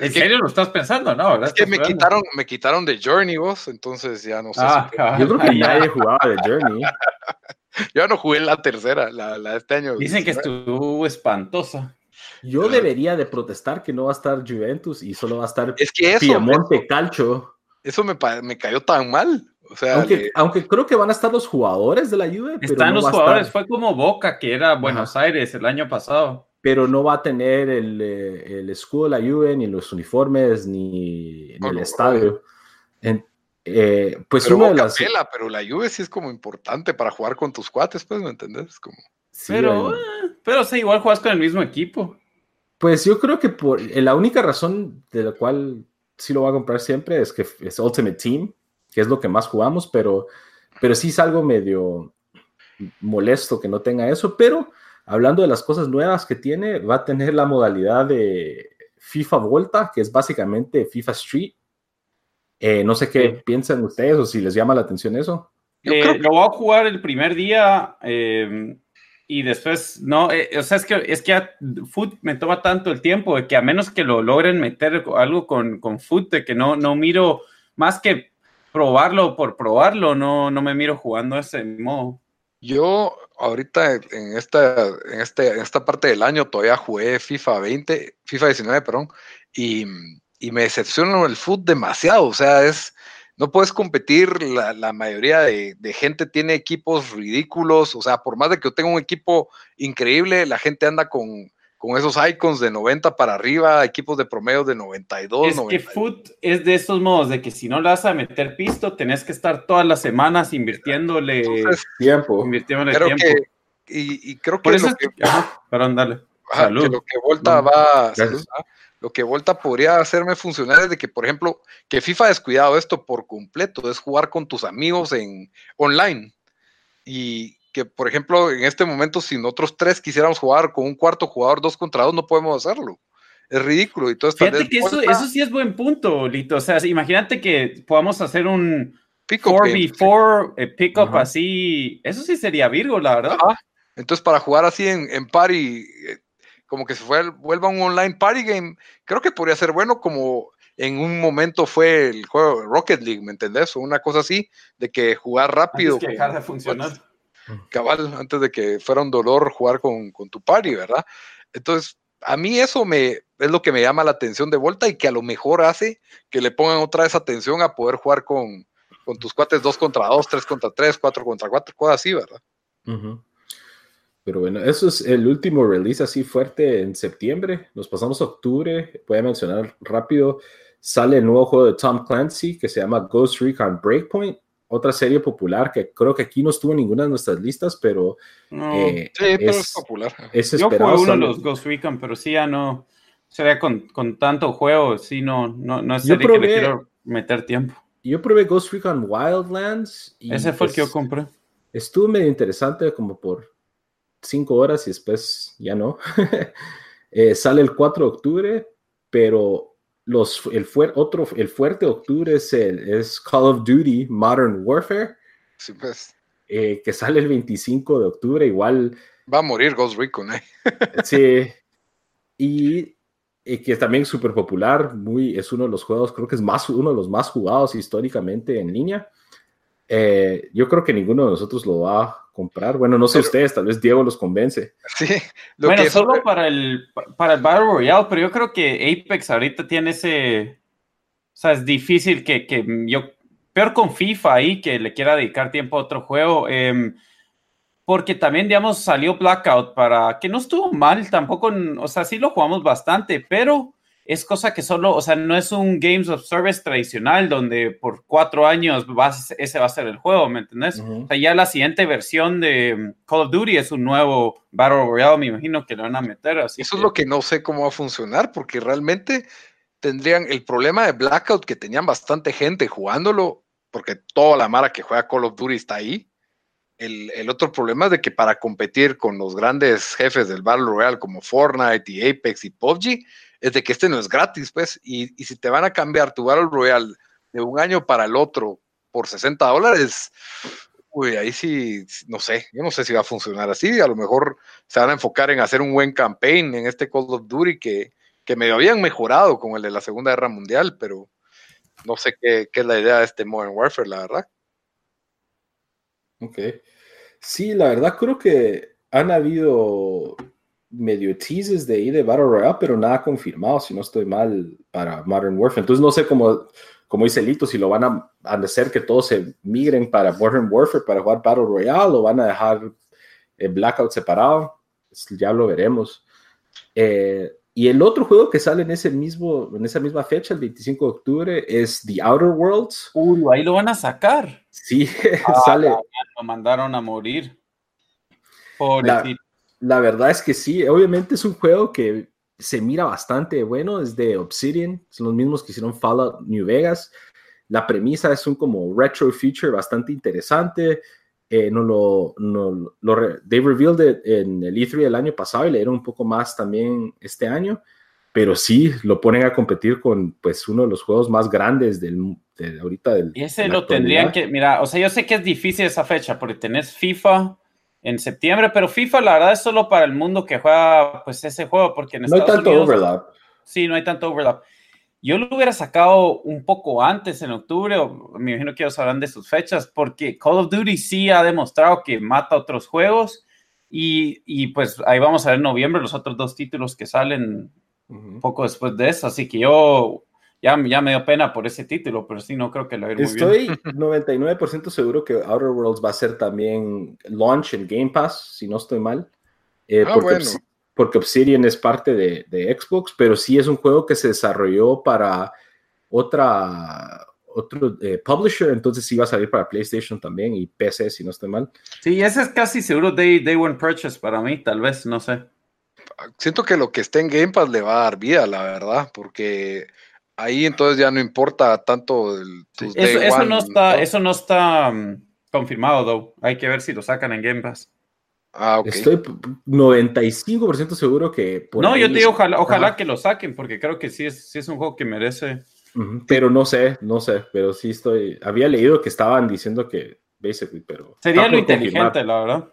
Speaker 3: ¿En serio lo estás pensando? No,
Speaker 2: Es que me quitaron, me quitaron de Journey vos, entonces ya no sé.
Speaker 1: Ah, yo creo que nadie jugaba de Journey.
Speaker 2: yo no jugué la tercera, la, la de este año.
Speaker 3: Dicen que estuvo espantosa.
Speaker 1: Yo debería de protestar que no va a estar Juventus y solo va a estar
Speaker 2: es que eso,
Speaker 1: Piemonte Calcio.
Speaker 2: Eso me, me, cayó tan mal. O sea,
Speaker 1: aunque, aunque, creo que van a estar los jugadores de la Juve.
Speaker 3: Están los jugadores, fue como Boca, que era Buenos Aires el año pasado.
Speaker 1: Pero no va a tener el, eh, el escudo de la Juve, ni los uniformes, ni, el estadio. Eh, pues
Speaker 2: pero
Speaker 1: una de
Speaker 2: las. pero la Juve sí es como importante para jugar con tus cuates, pues, ¿me entendés? Como...
Speaker 3: pero, eh, pero sí, igual juegas con el mismo equipo.
Speaker 1: Pues yo creo que por eh, la única razón de la cual sí lo voy a comprar siempre es que es Ultimate Team, que es lo que más jugamos, pero, pero sí es algo medio molesto que no tenga eso, pero hablando de las cosas nuevas que tiene, va a tener la modalidad de FIFA Volta, que es básicamente FIFA Street. Eh, no sé qué piensan ustedes o si les llama la atención eso.
Speaker 3: Eh, lo voy a jugar el primer día y después, no, eh, o sea, es que, es que Food me toma tanto el tiempo de que a menos que lo logren meter algo con, con Food, de que no, no miro más que probarlo por probarlo, no, no me miro jugando ese modo.
Speaker 2: Yo ahorita en esta, en este, en esta parte del año todavía jugué FIFA 20, FIFA 19, perdón, y, y me decepciona el foot demasiado. O sea, es, no puedes competir, la, mayoría de, gente tiene equipos ridículos, o sea, por más de que yo tenga un equipo increíble, la gente anda con, con esos icons de 90 para arriba, equipos de promedio de 92.
Speaker 3: Es que foot es de estos modos, de que si no le vas a meter pisto, tenés que estar todas las semanas invirtiéndole
Speaker 1: tiempo.
Speaker 2: Invirtiéndole tiempo. y, creo que,
Speaker 3: lo que, perdón, dale.
Speaker 2: lo que Volta va, lo que Volta podría hacerme funcionar es de que, por ejemplo, que FIFA ha descuidado esto por completo, es jugar con tus amigos en online. Y que, por ejemplo, en este momento, si nosotros tres quisiéramos jugar con un cuarto jugador dos contra dos, no podemos hacerlo. Es ridículo. Y todo
Speaker 3: Fíjate que eso, eso, sí es buen punto, Lito. O sea, imagínate que podamos hacer un 4v4 eh, pick-up así. Eso sí sería Virgo, la verdad.
Speaker 2: Entonces, para jugar así en, en party, eh, como que se fue, vuelva un online party game, creo que podría ser bueno como en un momento fue el juego Rocket League, ¿me entendés? O una cosa así, de que jugar rápido.
Speaker 3: Antes que dejar de funcionar.
Speaker 2: Cabal, antes de que fuera un dolor jugar con, tu party, ¿verdad? Entonces, a mí eso me, es lo que me llama la atención de vuelta y que a lo mejor hace que le pongan otra vez atención a poder jugar con, con tus cuates dos contra dos, tres contra tres, cuatro contra cuatro, cosas así, ¿verdad?
Speaker 1: Pero bueno, eso es el último release así fuerte en septiembre. Nos pasamos a octubre. Voy a mencionar rápido. Sale el nuevo juego de Tom Clancy que se llama Ghost Recon Breakpoint. Otra serie popular que creo que aquí no estuvo en ninguna de nuestras listas, pero,
Speaker 2: eh, sí, pero es, popular.
Speaker 1: Es
Speaker 3: Yo jugué uno de los Ghost Recon, pero sí ya no. Sería con, con tanto juego, sí, no, no, no es serie que le quiero meter tiempo.
Speaker 1: Yo probé Ghost Recon Wildlands.
Speaker 3: Y Ese fue el que yo pues compré.
Speaker 1: Estuvo medio interesante como por cinco horas y después ya no. Eh, sale el 4 de octubre, pero los, el, otro, el fuerte de octubre es, el, es Call of Duty Modern Warfare.
Speaker 2: Pues.
Speaker 1: Eh, que sale el 25 de octubre, igual.
Speaker 2: Va a morir Ghost Recon, ¿eh?
Speaker 1: sí. Y, que es también súper popular, muy, es uno de los juegos, creo que es más, uno de los más jugados históricamente en línea. Eh, yo creo que ninguno de nosotros lo va comprar. Bueno, no sé ustedes, tal vez Diego los convence.
Speaker 2: Sí,
Speaker 3: bueno, solo para el, para el Battle Royale, pero yo creo que Apex ahorita tiene ese. O sea, es difícil que, que yo. Peor con FIFA ahí, que le quiera dedicar tiempo a otro juego. Em, porque también, digamos, salió Blackout para. que no estuvo mal tampoco. O sea, sí lo jugamos bastante, pero es cosa que solo, o sea, no es un Games of Service tradicional donde por cuatro años vas, ese va a ser el juego, ¿me entendés? O sea, ya la siguiente versión de Call of Duty es un nuevo Battle Royale, me imagino que lo van a meter así.
Speaker 2: Eso es lo que no sé cómo va a funcionar, porque realmente tendrían el problema de Blackout, que tenían bastante gente jugándolo, porque toda la mara que juega Call of Duty está ahí. El, el, otro problema es de que para competir con los grandes jefes del Battle Royale como Fortnite y Apex y PUBG, es de que este no es gratis, pues, y, si te van a cambiar tu Battle Royale de un año para el otro por 60 dólares, uy, ahí sí, no sé, yo no sé si va a funcionar así, a lo mejor se van a enfocar en hacer un buen campaign en este Call of Duty que, que me habían mejorado con el de la Segunda Guerra Mundial, pero no sé qué, qué es la idea de este Modern Warfare, la verdad.
Speaker 1: Ok. Sí, la verdad creo que han habido medio teases de ahí de Battle Royale, pero nada confirmado, si no estoy mal, para Modern Warfare. Entonces no sé cómo, como dice Lito, si lo van a, hacer que todos se migren para Modern Warfare para jugar Battle Royale o van a dejar el Blackout separado. Ya lo veremos. Eh, y el otro juego que sale en, ese mismo, en esa misma fecha, el 25 de octubre, es The Outer Worlds.
Speaker 3: Uy, ahí lo van a sacar.
Speaker 1: Sí, ah, sale.
Speaker 3: Lo mandaron a morir.
Speaker 1: Pobrecito la verdad es que sí, obviamente es un juego que se mira bastante bueno, es de Obsidian, son los mismos que hicieron Fallout New Vegas. La premisa es un como retro feature bastante interesante. Eh, no lo, no, lo they revealed en el E3 del año pasado y le dieron un poco más también este año, pero sí lo ponen a competir con pues uno de los juegos más grandes del de ahorita del.
Speaker 3: Ese lo tendrían que, mira, o sea, yo sé que es difícil esa fecha porque tenés FIFA, en septiembre, pero FIFA la verdad es solo para el mundo que juega pues ese juego, porque en
Speaker 1: no hay tanto overlap.
Speaker 3: Sí, no hay tanto overlap. yo lo hubiera sacado un poco antes, en octubre, o me imagino que ellos hablan de sus fechas, porque Call of Duty sí ha demostrado que mata otros juegos y, y pues ahí vamos a ver en noviembre los otros dos títulos que salen un poco después de eso, así que yo ya, ya me dio pena por ese título, pero sí, no creo que lo
Speaker 1: vaya Estoy 99% seguro que Outer Worlds va a ser también launch en Game Pass, si no estoy mal. Eh, ah, porque, porque, Obsidian es parte de, de, Xbox, pero sí es un juego que se desarrolló para otra otro eh, publisher, entonces sí va a salir para PlayStation también y PC, si no estoy mal.
Speaker 3: Sí, ese es casi seguro Day, day One Purchase para mí, tal vez, no sé.
Speaker 2: Siento que lo que esté en Game Pass le va a dar vida, la verdad, porque ahí entonces ya no importa tanto el,
Speaker 3: eso, no está, eso no está confirmado, though. Hay que ver si lo sacan en Game Pass.
Speaker 1: Ah, okay. Estoy 95% seguro que...
Speaker 3: no, yo te digo, ojalá, ojalá que lo saquen, porque creo que sí es, sí es un juego que merece...
Speaker 1: Pero no sé, no sé, pero sí estoy... Había leído que estaban diciendo que, basically, pero...
Speaker 3: Sería lo inteligente, la verdad.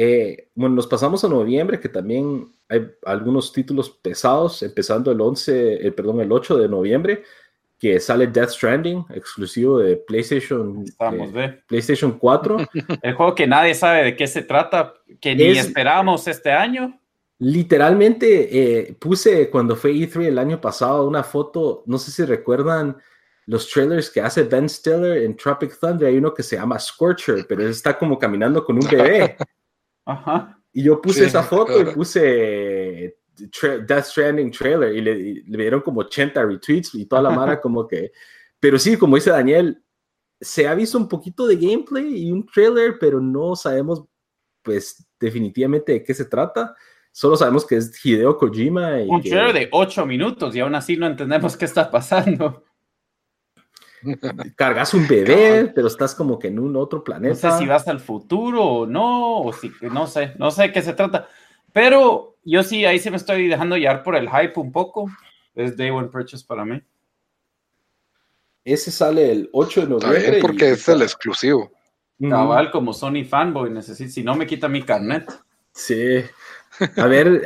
Speaker 1: Eh, bueno, nos pasamos a noviembre, que también hay algunos títulos pesados, empezando el 11, eh, perdón, el 8 de noviembre, que sale Death Stranding, exclusivo de PlayStation, eh, PlayStation 4.
Speaker 3: el juego que nadie sabe de qué se trata, que ni esperamos este año.
Speaker 1: Literalmente puse cuando fue E3 el año pasado una foto, no sé si recuerdan los trailers que hace Ben Stiller en Tropic Thunder, hay uno que se llama Scorcher, pero está como caminando con un bebé. Y yo puse esa foto y puse Death Stranding trailer y le, dieron como 80 retweets y toda la mara como que... Pero sí, como dice Daniel, se ha visto un poquito de gameplay y un trailer, pero no sabemos pues definitivamente de qué se trata. Solo sabemos que es Hideo Kojima.
Speaker 3: Y un trailer de 8 minutos y aún así no entendemos qué está pasando
Speaker 1: cargas un bebé, pero estás como que en un otro planeta.
Speaker 3: No sé si vas al futuro o no, o si, no sé, no sé de qué se trata. Pero yo sí, ahí sí me estoy dejando llevar por el hype un poco. Es Day One Purchase para mí.
Speaker 1: Ese sale el 8 de noviembre.
Speaker 2: porque es el exclusivo.
Speaker 3: Cabal, como Sony fanboy, necesito, si no me quita mi carnet.
Speaker 1: Sí. A ver,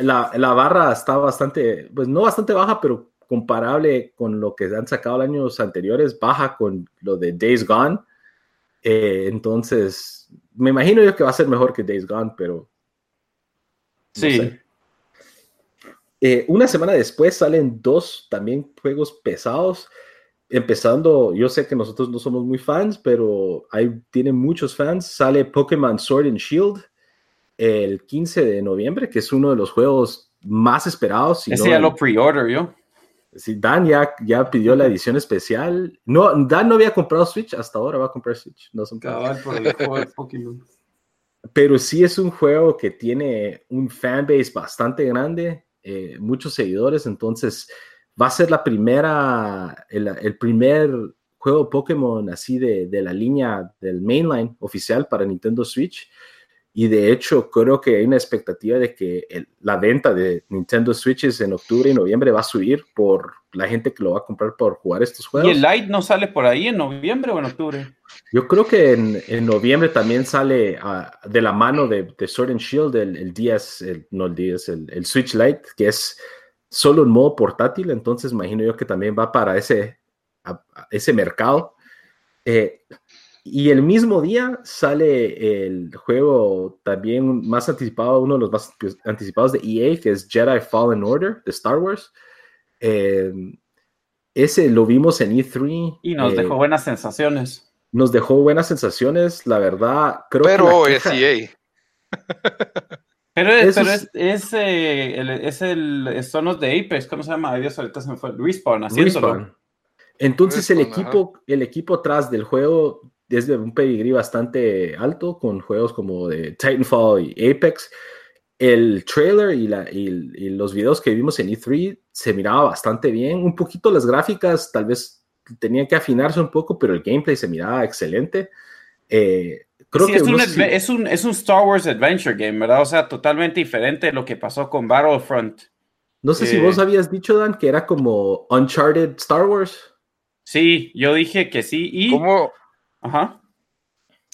Speaker 1: la, la, barra está bastante, pues no bastante baja, pero comparable con lo que han sacado años anteriores, baja con lo de Days Gone. Eh, entonces, me imagino yo que va a ser mejor que Days Gone, pero...
Speaker 3: sí.
Speaker 1: Eh, una semana después salen dos también juegos pesados. Empezando, yo sé que nosotros no somos muy fans, pero hay, tienen muchos fans. Sale Pokémon Sword and Shield el 15 de noviembre, que es uno de los juegos más esperados.
Speaker 3: Ese ya lo pre-order yo.
Speaker 1: Sí, Dan ya, ya pidió la edición especial. No, Dan no había comprado Switch, hasta ahora va a comprar Switch. No son el Pokémon. Pero sí es un juego que tiene un fanbase bastante grande, eh, muchos seguidores, entonces va a ser la primera, el, el primer juego Pokémon así de, de, la línea del mainline oficial para Nintendo Switch. Y de hecho, creo que hay una expectativa de que la venta de Nintendo Switches en octubre y noviembre va a subir por la gente que lo va a comprar por jugar estos juegos.
Speaker 3: ¿Y el Lite no sale por ahí en noviembre o en octubre?
Speaker 1: Yo creo que en, noviembre también sale ah, de la mano de, Sword and Shield el, el DS, no el DS, el, Switch Lite, que es solo en modo portátil. Entonces, imagino yo que también va para ese, ese mercado. Eh, y el mismo día sale el juego también más anticipado, uno de los más anticipados de EA, que es Jedi Fallen Order de Star Wars. Em, ese lo vimos en E3.
Speaker 3: Y nos dejó eh, buenas sensaciones.
Speaker 1: Nos dejó buenas sensaciones, la verdad. Creo
Speaker 2: pero es EA.
Speaker 3: pero es, pero es, es, eh, el, es el de Apex, ¿cómo se llama? Dios, ahorita se me fue. Respawn, Respawn.
Speaker 1: Entonces el equipo, el equipo atrás del juego desde un pedigrí bastante alto con juegos como de Titanfall y Apex. El trailer y, la, y, los videos que vimos en E3 se miraba bastante bien. Un poquito las gráficas tal vez tenían que afinarse un poco, pero el gameplay se miraba excelente. Eh, creo que
Speaker 3: es, un, es, un, es, un, Star Wars Adventure Game, ¿verdad? O sea, totalmente diferente de lo que pasó con Battlefront.
Speaker 1: No sé si vos eh, habías dicho, Dan, que era como Uncharted Star Wars.
Speaker 3: Sí, yo dije que sí. Y
Speaker 2: ¿Cómo,
Speaker 3: Ajá.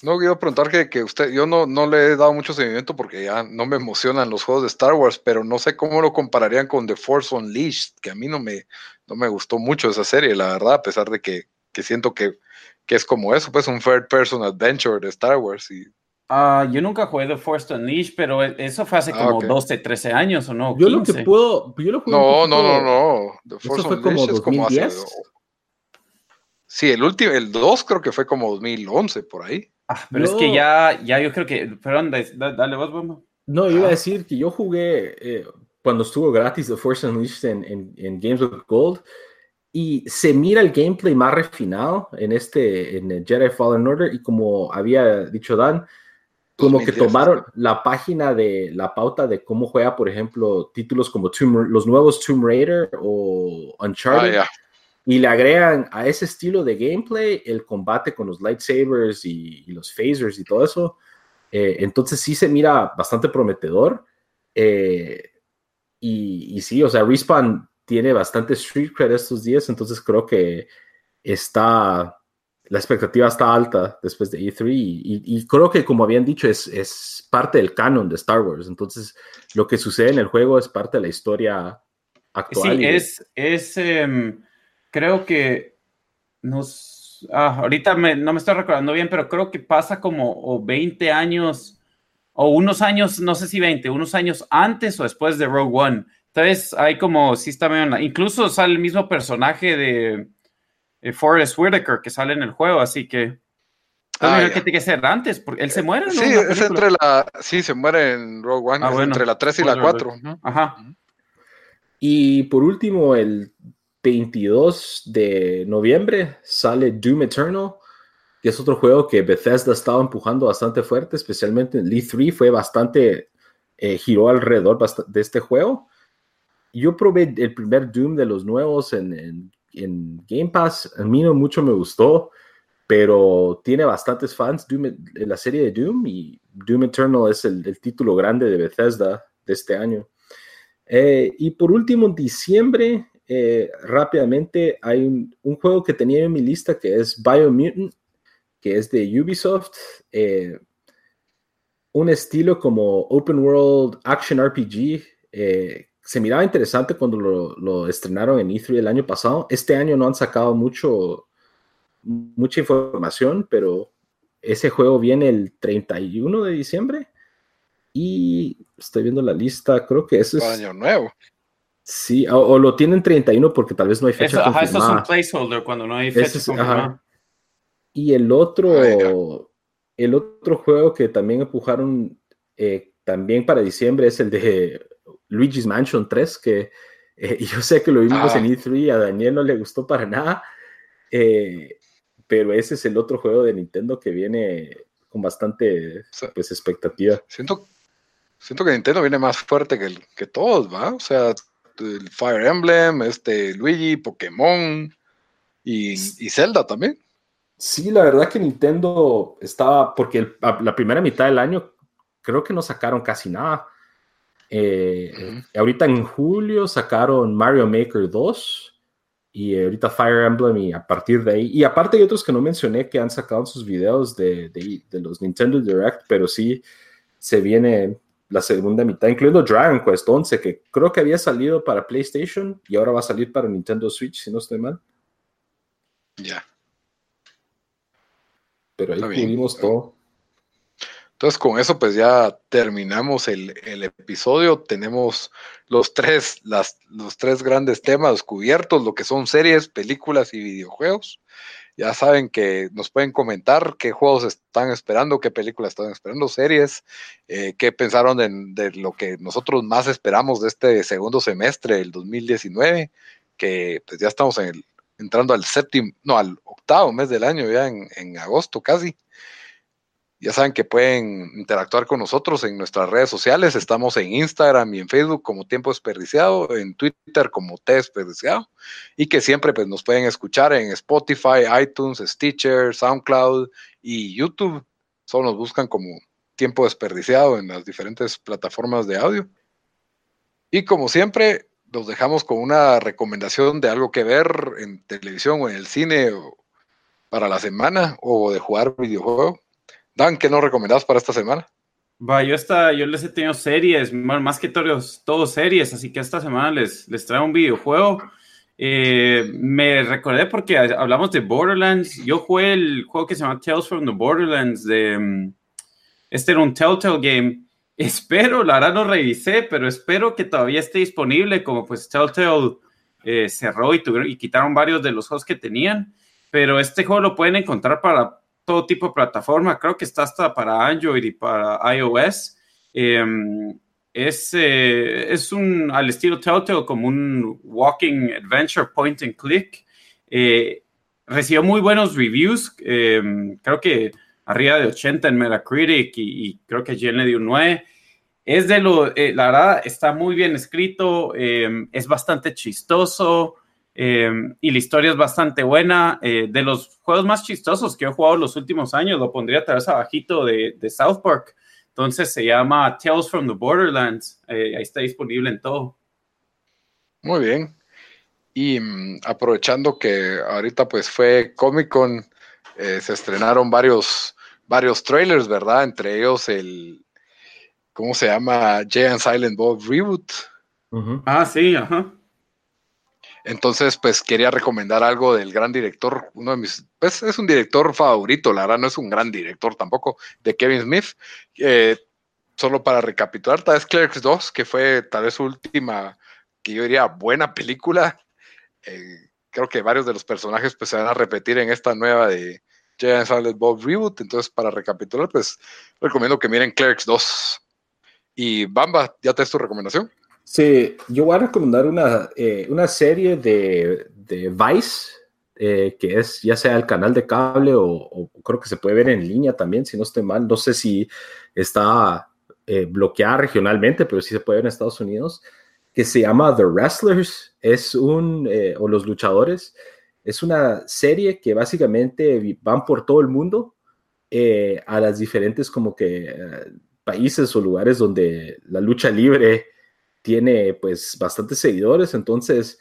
Speaker 2: No, quiero preguntar que, que, usted, yo no, no le he dado mucho seguimiento porque ya no me emocionan los juegos de Star Wars, pero no sé cómo lo compararían con The Force Unleashed, que a mí no me, no me gustó mucho esa serie, la verdad, a pesar de que, que siento que, que, es como eso, pues un third person adventure de Star Wars. Y...
Speaker 3: Uh, yo nunca jugué The Force Unleashed, pero eso fue hace ah, como okay. 12, 13 años o no.
Speaker 1: Yo 15. lo que puedo, yo lo
Speaker 2: No, no, no, no. The Force
Speaker 1: fue como 2010. es como hace,
Speaker 2: Sí, el último, el 2 creo que fue como 2011 por ahí.
Speaker 3: Ah, pero no. es que ya, ya yo creo que, perdón, dale vos, Bomba.
Speaker 1: No, yo iba a decir que yo jugué eh, cuando estuvo gratis The Force Unleashed en, en, en, Games with Gold y se mira el gameplay más refinado en este, en Jedi Fallen Order y como había dicho Dan, como 2010. que tomaron la página de la pauta de cómo juega, por ejemplo, títulos como Tomb, los nuevos Tomb Raider o Uncharted. Ah, yeah y le agregan a ese estilo de gameplay el combate con los lightsabers y, y los phasers y todo eso. Eh, entonces sí se mira bastante prometedor. Eh, y, y, sí, o sea, Respawn tiene bastante street cred estos días, entonces creo que está, la expectativa está alta después de E3 y, y creo que como habían dicho es, es, parte del canon de Star Wars, entonces lo que sucede en el juego es parte de la historia actual.
Speaker 3: Sí, es, es um creo que nos, ah, ahorita me, no me estoy recordando bien, pero creo que pasa como o 20 años o unos años, no sé si 20, unos años antes o después de Rogue One. Entonces hay como, sí está bien, incluso sale el mismo personaje de, de Forrest Whitaker que sale en el juego, así que... Ah, que tiene que ser antes, porque él se muere. ¿no?
Speaker 2: Sí, es entre la. Sí, se muere en Rogue One, ah, bueno. entre la 3 y la 4.
Speaker 3: Ajá.
Speaker 1: Y por último, el 22 de noviembre sale Doom Eternal, que es otro juego que Bethesda estaba empujando bastante fuerte, especialmente en League 3 fue bastante, eh, giró alrededor de este juego. Yo probé el primer Doom de los nuevos en, en, Game Pass, a mí no mucho me gustó, pero tiene bastantes fans Doom, la serie de Doom y Doom Eternal es el, el título grande de Bethesda de este año. Eh, y por último, en diciembre eh, rápidamente, hay un, un, juego que tenía en mi lista que es Biomutant, que es de Ubisoft. Eh, un estilo como Open World Action RPG. Eh, se miraba interesante cuando lo, lo, estrenaron en E3 el año pasado. Este año no han sacado mucho, mucha información, pero ese juego viene el 31 de diciembre. Y estoy viendo la lista, creo que ese es...
Speaker 2: Año nuevo.
Speaker 1: Sí, o, o, lo tienen 31 porque tal vez no hay fecha
Speaker 3: eso,
Speaker 1: confirmada.
Speaker 3: Ajá, eso es un placeholder cuando no hay fecha
Speaker 1: es, confirmada. Y el otro, Ay, el otro juego que también empujaron eh, también para diciembre es el de Luigi's Mansion 3, que eh, yo sé que lo vimos ah. en E3, a Daniel no le gustó para nada, eh, pero ese es el otro juego de Nintendo que viene con bastante pues, expectativa.
Speaker 2: Siento, siento que Nintendo viene más fuerte que, que todos, ¿va? O sea, el Fire Emblem, este Luigi, Pokémon y, y, Zelda también.
Speaker 1: Sí, la verdad que Nintendo estaba, porque el, la primera mitad del año creo que no sacaron casi nada. Eh, uh -huh. Ahorita en julio sacaron Mario Maker 2 y ahorita Fire Emblem y a partir de ahí, y aparte hay otros que no mencioné que han sacado sus videos de, de, de los Nintendo Direct, pero sí se viene la segunda mitad, incluyendo Dragon Quest 11, que creo que había salido para PlayStation y ahora va a salir para Nintendo Switch, si no estoy mal.
Speaker 2: Ya.
Speaker 1: Pero ahí cubrimos todo.
Speaker 2: Entonces, con eso, pues ya terminamos el, el episodio. Tenemos los tres, las, los tres grandes temas cubiertos, lo que son series, películas y videojuegos. Ya saben que nos pueden comentar qué juegos están esperando, qué películas están esperando, series, eh, qué pensaron de, lo que nosotros más esperamos de este segundo semestre del 2019, que pues ya estamos en el, entrando al séptimo, no, al octavo mes del año, ya en, en agosto casi. Ya saben que pueden interactuar con nosotros en nuestras redes sociales. Estamos en Instagram y en Facebook como Tiempo Desperdiciado, en Twitter como T Desperdiciado, y que siempre pues, nos pueden escuchar en Spotify, iTunes, Stitcher, SoundCloud y YouTube. Solo nos buscan como Tiempo Desperdiciado en las diferentes plataformas de audio. Y como siempre, los dejamos con una recomendación de algo que ver en televisión o en el cine para la semana o de jugar videojuego Dan, ¿qué nos recomendás para esta semana?
Speaker 3: Va, yo, está, yo les he tenido series, más que todos, todos series, así que esta semana les, les traigo un videojuego. Eh, me recordé porque hablamos de Borderlands. Yo jugué el juego que se llama Tales from the Borderlands. De, mm, este era un Telltale Game. Espero, la verdad no revisé, pero espero que todavía esté disponible. Como pues Telltale eh, cerró y, tuvieron, y quitaron varios de los juegos que tenían. Pero este juego lo pueden encontrar para todo tipo de plataforma. Creo que está hasta para Android y para iOS. Em, es, eh, es un, al estilo Telltale, como un walking adventure point and click. Eh, recibió muy buenos reviews. Em, creo que arriba de 80 en Metacritic y, creo que Jen le dio un 9. Es de lo, eh, la verdad, está muy bien escrito, em, es bastante chistoso. Em, y la historia es bastante buena. Eh, de los juegos más chistosos que he jugado los últimos años, lo pondría tal vez abajito de, de South Park. Entonces se llama Tales from the Borderlands. Eh, ahí está disponible en todo.
Speaker 2: Muy bien. Y mm, aprovechando que ahorita pues fue Comic Con, eh, se estrenaron varios, varios trailers, ¿verdad? Entre ellos el, ¿cómo se llama? Jay and Silent Bob Reboot.
Speaker 3: Ah, sí, ajá.
Speaker 2: Entonces, pues quería recomendar algo del gran director, uno de mis, pues es un director favorito, la verdad no es un gran director tampoco, de Kevin Smith. Eh, solo para recapitular, tal vez Clerks 2, que fue tal vez su última, que yo diría, buena película. Eh, creo que varios de los personajes pues se van a repetir en esta nueva de Jay Silent Bob Reboot. Entonces, para recapitular, pues recomiendo que miren Clerks 2. Y Bamba, ¿ya te es tu recomendación?
Speaker 1: Sí, yo voy a recomendar una, eh, una serie de, de Vice, eh, que es ya sea el canal de cable o, creo que se puede ver en línea también, si no estoy mal. No sé si está eh, bloqueada regionalmente, pero sí se puede ver en Estados Unidos, que se llama The Wrestlers, es un, o los luchadores, es una serie que básicamente van por todo el mundo a las diferentes como que países o lugares donde la lucha libre tiene pues bastantes seguidores, entonces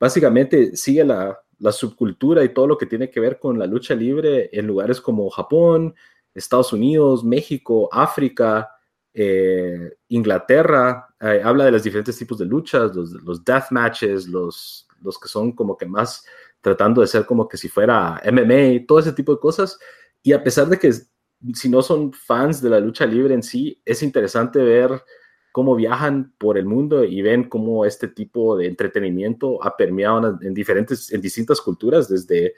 Speaker 1: básicamente sigue la, subcultura y todo lo que tiene que ver con la lucha libre en lugares como Japón, Estados Unidos, México, África, eh, Inglaterra, eh, habla de los diferentes tipos de luchas, los, los death matches, los, los que son como que más tratando de ser como que si fuera MMA, todo ese tipo de cosas. Y a pesar de que si no son fans de la lucha libre en sí, es interesante ver cómo viajan por el mundo y ven cómo este tipo de entretenimiento ha permeado en, diferentes, en distintas culturas, desde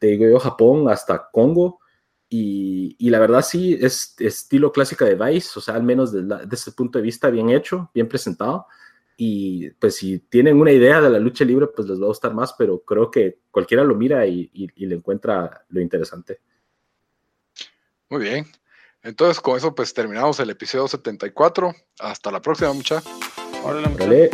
Speaker 1: de Japón hasta Congo. Y, y, la verdad sí, es estilo clásica de Vice, o sea, al menos desde, ese punto de vista bien hecho, bien presentado. Y pues si tienen una idea de la lucha libre, pues les va a gustar más, pero creo que cualquiera lo mira y, y le encuentra lo interesante.
Speaker 2: Muy bien. Entonces, con eso, pues terminamos el episodio 74. Hasta la próxima, mucha.
Speaker 1: Órale.